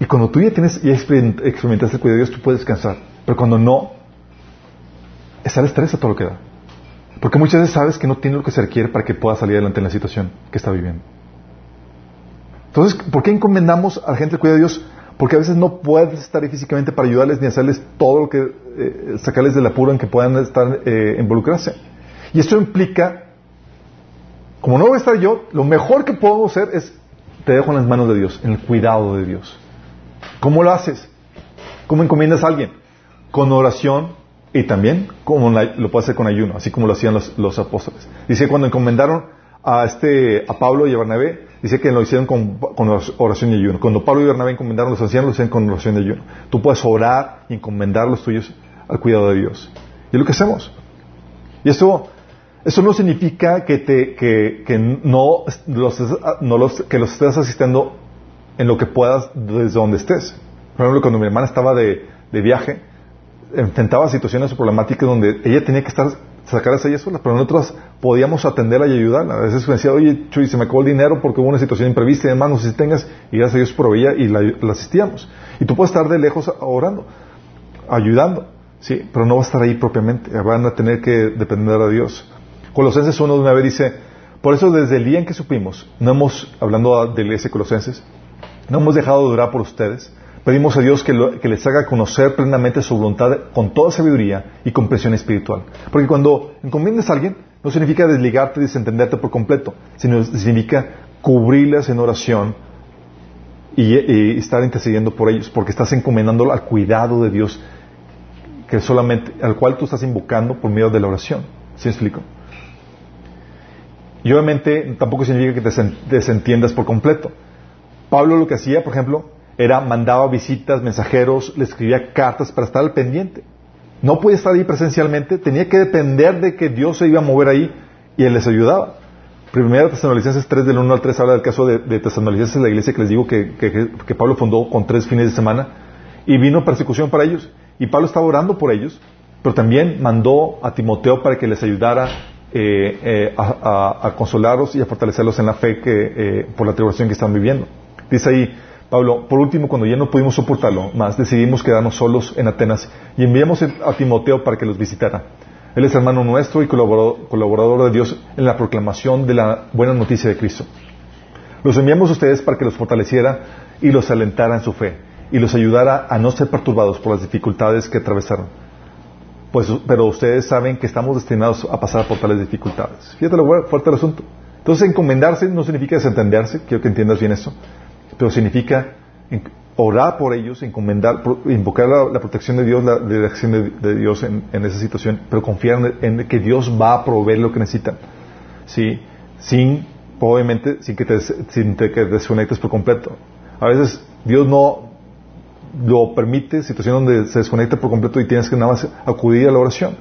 Y cuando tú ya tienes, ya experimentaste el cuidado de Dios, tú puedes descansar. Pero cuando no, está el estrés a todo lo que da. Porque muchas veces sabes que no tiene lo que se requiere para que puedas salir adelante en la situación que está viviendo. Entonces, ¿por qué encomendamos a la gente el cuidado de Dios? Porque a veces no puedes estar ahí físicamente para ayudarles ni hacerles todo lo que, eh, sacarles del apuro en que puedan estar, eh, involucrarse. Y esto implica, como no voy a estar yo, lo mejor que puedo hacer es, te dejo en las manos de Dios, en el cuidado de Dios. ¿Cómo lo haces? ¿Cómo encomiendas a alguien? Con oración y también como lo puedes hacer con ayuno, así como lo hacían los, los apóstoles. Dice, cuando encomendaron a, este, a Pablo y a Bernabé, dice que lo hicieron con, oración y ayuno. Cuando Pablo y Bernabé encomendaron los ancianos, lo hicieron con oración y ayuno. Tú puedes orar y encomendar los tuyos al cuidado de Dios. Y es lo que hacemos. Y eso, eso no significa que, te, que, que no, los, no los, que los estés asistiendo en lo que puedas desde donde estés. Por ejemplo, cuando mi hermana estaba de, de viaje, enfrentaba situaciones o problemáticas donde ella tenía que estar sacarlas a ella sola, pero nosotros podíamos atenderla y ayudarla. A veces me decía, oye, Chuy, se me acabó el dinero porque hubo una situación imprevista y demás, no sé si tengas, y gracias a Dios proveía y la, asistíamos. Y tú puedes estar de lejos orando, ayudando, sí, pero no vas a estar ahí propiamente, van a tener que depender de Dios. Colosenses 1 de una vez dice, por eso desde el día en que supimos, no hemos, hablando de la iglesia de Colosenses, no hemos dejado de orar por ustedes, Pedimos a Dios que, les haga conocer plenamente su voluntad con toda sabiduría y comprensión espiritual. Porque cuando encomiendas a alguien, no significa desligarte y desentenderte por completo, sino significa cubrirles en oración y, estar intercediendo por ellos, porque estás encomendándolo al cuidado de Dios, que solamente, al cual tú estás invocando por medio de la oración. ¿Sí me explico? Y obviamente tampoco significa que te desentiendas por completo. Pablo lo que hacía, por ejemplo, era mandaba visitas, mensajeros, le escribía cartas para estar al pendiente. No podía estar ahí presencialmente, tenía que depender de que Dios se iba a mover ahí y Él les ayudaba. Primera Tesalonicenses 3 del 1 al 3 habla del caso de, de Tesalonicenses, la iglesia que les digo que, Pablo fundó con tres fines de semana y vino persecución para ellos. Y Pablo estaba orando por ellos, pero también mandó a Timoteo para que les ayudara eh, eh, a, consolarlos y a fortalecerlos en la fe que, eh, por la tribulación que están viviendo. Dice ahí, Pablo, por último, cuando ya no pudimos soportarlo más, decidimos quedarnos solos en Atenas y enviamos a Timoteo para que los visitara. Él es hermano nuestro y colaborador, de Dios en la proclamación de la buena noticia de Cristo. Los enviamos a ustedes para que los fortaleciera y los alentara en su fe y los ayudara a no ser perturbados por las dificultades que atravesaron. Pues, pero ustedes saben que estamos destinados a pasar por tales dificultades. Fíjate lo fuerte el asunto. Entonces, encomendarse no significa desentenderse, quiero que entiendas bien eso pero significa orar por ellos, encomendar, invocar la, protección de Dios, la dirección de, Dios en, esa situación, pero confiar en, que Dios va a proveer lo que necesitan. ¿Sí? Sin, obviamente, sin que te, sin que desconectes por completo. A veces Dios no lo permite, situación donde se desconecta por completo y tienes que nada más acudir a la oración.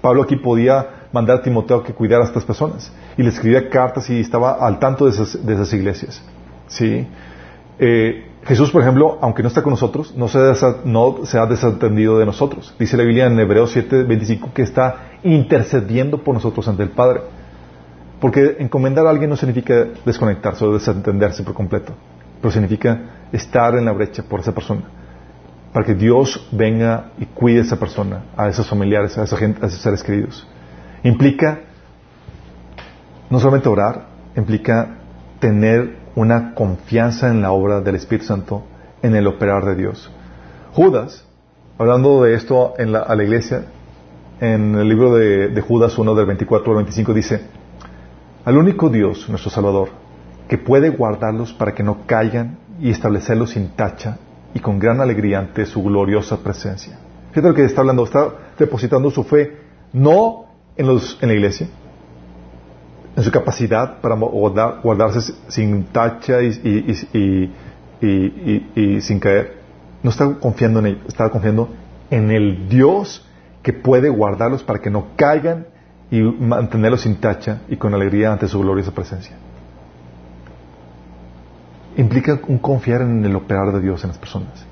Pablo aquí podía mandar a Timoteo que cuidara a estas personas y le escribía cartas y estaba al tanto de esas, de esas iglesias. ¿Sí? Eh, Jesús, por ejemplo, aunque no está con nosotros, no se, ha desatendido de nosotros. Dice la Biblia en Hebreos 7, 25 que está intercediendo por nosotros ante el Padre. Porque encomendar a alguien no significa desconectarse o desentenderse por completo, pero significa estar en la brecha por esa persona. Para que Dios venga y cuide a esa persona, a esos familiares, a esa gente, a esos seres queridos. Implica no solamente orar, implica tener una confianza en la obra del Espíritu Santo, en el operar de Dios. Judas, hablando de esto en la, a la iglesia, en el libro de, Judas 1 del 24 al 25 dice, al único Dios, nuestro Salvador, que puede guardarlos para que no caigan y establecerlos sin tacha y con gran alegría ante su gloriosa presencia. Fíjate lo que está hablando, está depositando su fe no en, los, en la iglesia, en su capacidad para guardarse sin tacha y, y, sin caer. No está confiando en ellos, está confiando en el Dios que puede guardarlos para que no caigan y mantenerlos sin tacha y con alegría ante su gloriosa presencia. Implica un confiar en el operar de Dios en las personas.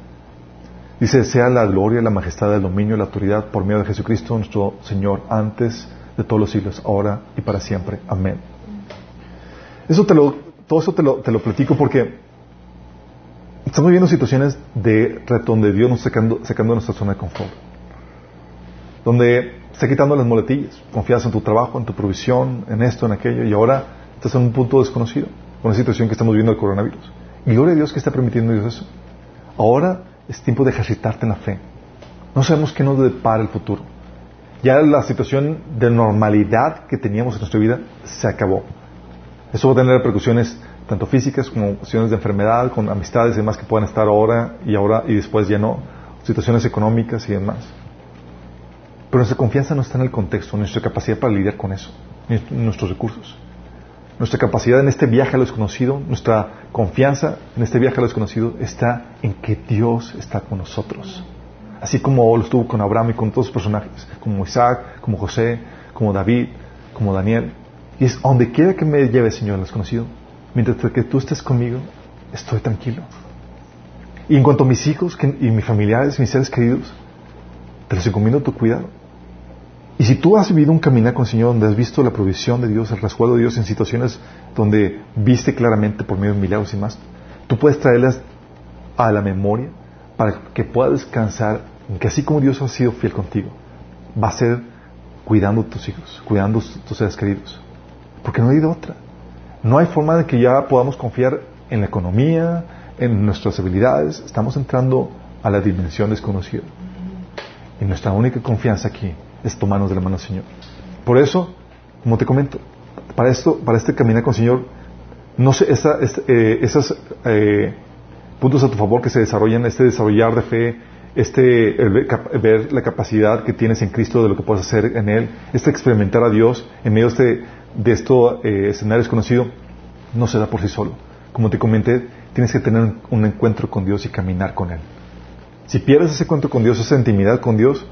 Dice, sea la gloria, la majestad, el dominio, la autoridad por medio de Jesucristo nuestro Señor antes de todos los siglos, ahora y para siempre. Amén. Eso te lo, todo eso te lo, te lo platico porque estamos viviendo situaciones de reto donde Dios nos sacando, sacando de nuestra zona de confort. Donde está quitando las moletillas. Confías en tu trabajo, en tu provisión, en esto, en aquello, y ahora estás en un punto desconocido, con la situación que estamos viviendo del coronavirus. Y gloria a Dios que está permitiendo Dios eso. Ahora es tiempo de ejercitarte en la fe. No sabemos qué nos depara el futuro. Ya la situación de normalidad que teníamos en nuestra vida se acabó. Eso va a tener repercusiones tanto físicas como cuestiones de enfermedad, con amistades y demás que puedan estar ahora y ahora y después ya no, situaciones económicas y demás. Pero nuestra confianza no está en el contexto, nuestra capacidad para lidiar con eso, nuestros recursos. Nuestra capacidad en este viaje a lo desconocido, nuestra confianza en este viaje a lo desconocido está en que Dios está con nosotros. Así como lo estuvo con Abraham y con todos los personajes, como Isaac, como José, como David, como Daniel. Y es donde quiera que me lleve, Señor, lo desconocido, mientras que tú estés conmigo, estoy tranquilo. Y en cuanto a mis hijos y mis familiares, mis seres queridos, te los encomiendo tu cuidado. Y si tú has vivido un caminar con el Señor donde has visto la provisión de Dios, el resguardo de Dios en situaciones donde viste claramente por medio de milagros y más, tú puedes traerlas a la memoria para que puedas descansar que así como Dios ha sido fiel contigo, va a ser cuidando tus hijos, cuidando tus seres queridos. Porque no hay de otra. No hay forma de que ya podamos confiar en la economía, en nuestras habilidades. Estamos entrando a la dimensión desconocida. Y nuestra única confianza aquí es tomarnos de la mano Señor. Por eso, como te comento, para esto, para este caminar con el Señor, no sé, esa, eh, esos eh, puntos a tu favor que se desarrollan, este desarrollar de fe, este ver la capacidad que tienes en Cristo de lo que puedes hacer en Él, este experimentar a Dios en medio de, este, de estos eh, escenarios conocidos, no se da por sí solo. Como te comenté, tienes que tener un encuentro con Dios y caminar con Él. Si pierdes ese encuentro con Dios, esa intimidad con Dios,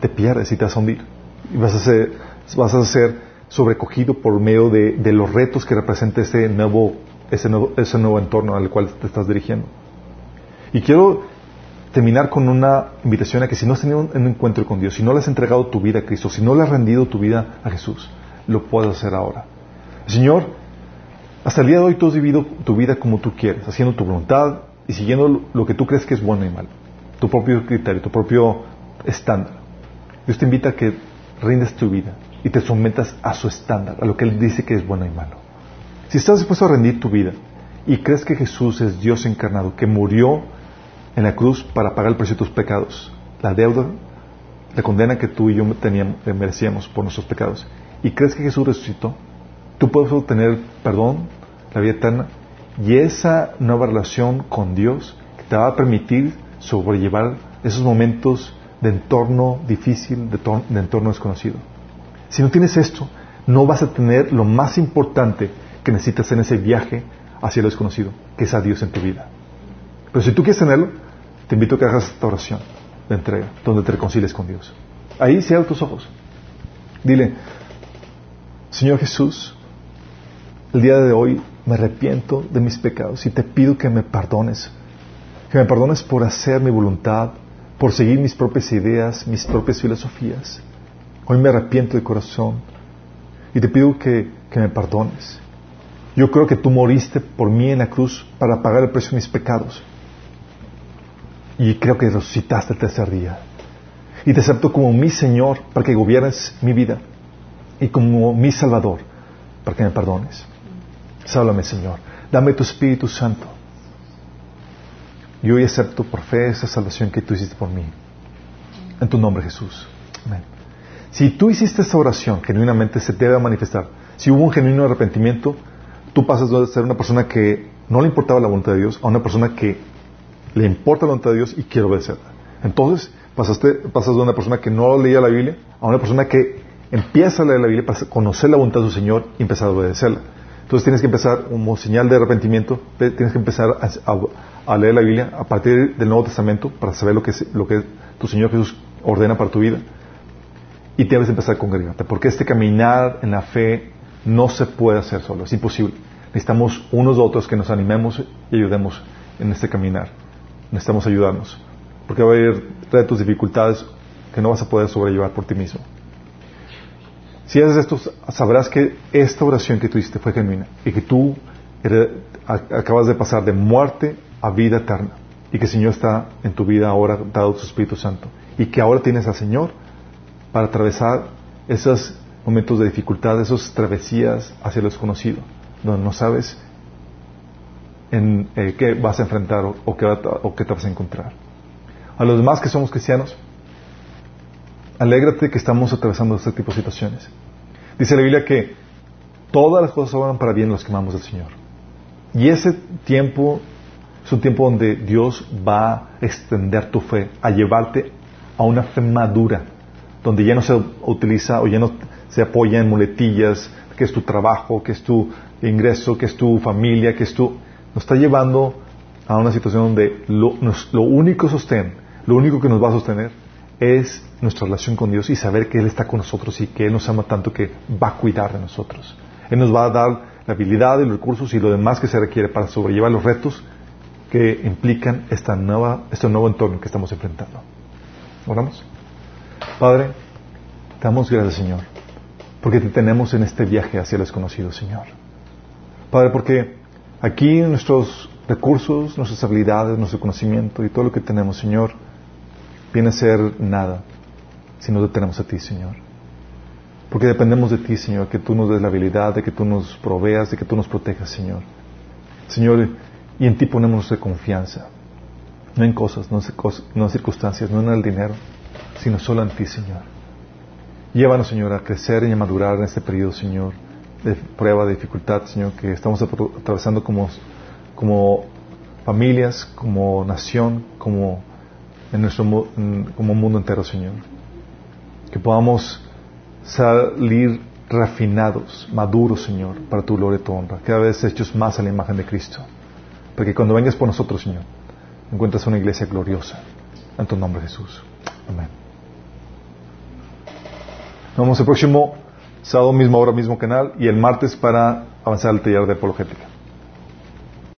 te pierdes y te vas a hundir. Y vas a ser, vas a ser sobrecogido por medio de, los retos que representa ese nuevo, ese, nuevo, ese nuevo entorno al cual te estás dirigiendo. Y quiero terminar con una invitación a que si no has tenido un, encuentro con Dios, si no le has entregado tu vida a Cristo, si no le has rendido tu vida a Jesús, lo puedes hacer ahora. Señor, hasta el día de hoy tú has vivido tu vida como tú quieres, haciendo tu voluntad y siguiendo lo que tú crees que es bueno y malo, tu propio criterio, tu propio estándar. Dios te invita a que rindas tu vida y te sometas a su estándar, a lo que Él dice que es bueno y malo. Si estás dispuesto a rendir tu vida y crees que Jesús es Dios encarnado, que murió en la cruz para pagar el precio de tus pecados, la deuda, la condena que tú y yo teníamos, merecíamos por nuestros pecados, y crees que Jesús resucitó, tú puedes obtener perdón, la vida eterna, y esa nueva relación con Dios que te va a permitir sobrellevar esos momentos de entorno difícil, de, entorno desconocido. Si no tienes esto, no vas a tener lo más importante que necesitas en ese viaje hacia lo desconocido, que es a Dios en tu vida. Pero si tú quieres tenerlo, te invito a que hagas esta oración de entrega, donde te reconcilies con Dios. Ahí cierra tus ojos. Dile, Señor Jesús, el día de hoy me arrepiento de mis pecados y te pido que me perdones. Que me perdones por hacer mi voluntad, por seguir mis propias ideas, mis propias filosofías. Hoy me arrepiento de corazón y te pido que, me perdones. Yo creo que tú moriste por mí en la cruz para pagar el precio de mis pecados. Y creo que resucitaste el tercer día. Y te acepto como mi Señor para que gobiernes mi vida. Y como mi Salvador para que me perdones. Sálvame, Señor. Dame tu Espíritu Santo y hoy acepto por fe esa salvación que tú hiciste por mí. En tu nombre, Jesús. Amén. Si tú hiciste esa oración, genuinamente se debe manifestar. Si hubo un genuino arrepentimiento, tú pasas de ser una persona que no le importaba la voluntad de Dios a una persona que le importa la voluntad de Dios y quiere obedecerla. Entonces, pasaste, pasas de una persona que no leía la Biblia a una persona que empieza a leer la Biblia para conocer la voluntad de su Señor y empezar a obedecerla. Entonces tienes que empezar, como señal de arrepentimiento, tienes que empezar a, leer la Biblia a partir del Nuevo Testamento para saber lo que, lo que tu Señor Jesús ordena para tu vida. Y debes empezar a congregarte, porque este caminar en la fe no se puede hacer solo, es imposible. Necesitamos unos de otros que nos animemos y ayudemos en este caminar. Necesitamos ayudarnos, porque va a haber retos, dificultades que no vas a poder sobrellevar por ti mismo. Si haces esto, sabrás que esta oración que tú hiciste fue genuina y que tú acabas de pasar de muerte a vida eterna y que el Señor está en tu vida ahora dado su Espíritu Santo y que ahora tienes al Señor para atravesar esos momentos de dificultad, esas travesías hacia lo desconocido, donde no sabes en eh, qué vas a enfrentar o, qué, o qué te vas a encontrar. A los demás que somos cristianos, alégrate que estamos atravesando este tipo de situaciones. Dice la Biblia que todas las cosas obran para bien los que amamos al Señor. Y ese tiempo es un tiempo donde Dios va a extender tu fe, a llevarte a una fe madura, donde ya no se utiliza o ya no se apoya en muletillas, que es tu trabajo, que es tu ingreso, que es tu familia, que es tu... Nos está llevando a una situación donde lo, lo único sostén, lo único que nos va a sostener es nuestra relación con Dios y saber que Él está con nosotros y que Él nos ama tanto que va a cuidar de nosotros. Él nos va a dar la habilidad y los recursos y lo demás que se requiere para sobrellevar los retos que implican esta nueva, este nuevo entorno que estamos enfrentando. ¿Oramos? Padre, te damos gracias, Señor, porque te tenemos en este viaje hacia el desconocido, Señor. Padre, porque aquí nuestros recursos, nuestras habilidades, nuestro conocimiento y todo lo que tenemos, Señor, viene a ser nada si no detenemos a ti, Señor. Porque dependemos de ti, Señor, que tú nos des la habilidad, de que tú nos proveas, de que tú nos protejas, Señor. Señor, y en ti ponemos nuestra confianza. No en cosas, no en, circunstancias, no en el dinero, sino solo en ti, Señor. Llévanos, Señor, a crecer y a madurar en este periodo, Señor, de prueba, de dificultad, Señor, que estamos atravesando como, como familias, como nación, como en nuestro como mundo entero, Señor. Que podamos salir refinados, maduros, Señor, para tu gloria y tu honra, cada vez hechos más a la imagen de Cristo. Porque cuando vengas por nosotros, Señor, encuentras una iglesia gloriosa. En tu nombre, Jesús. Amén. Nos vemos próximo sábado, mismo hora, mismo canal, y el martes para avanzar al taller de apologética.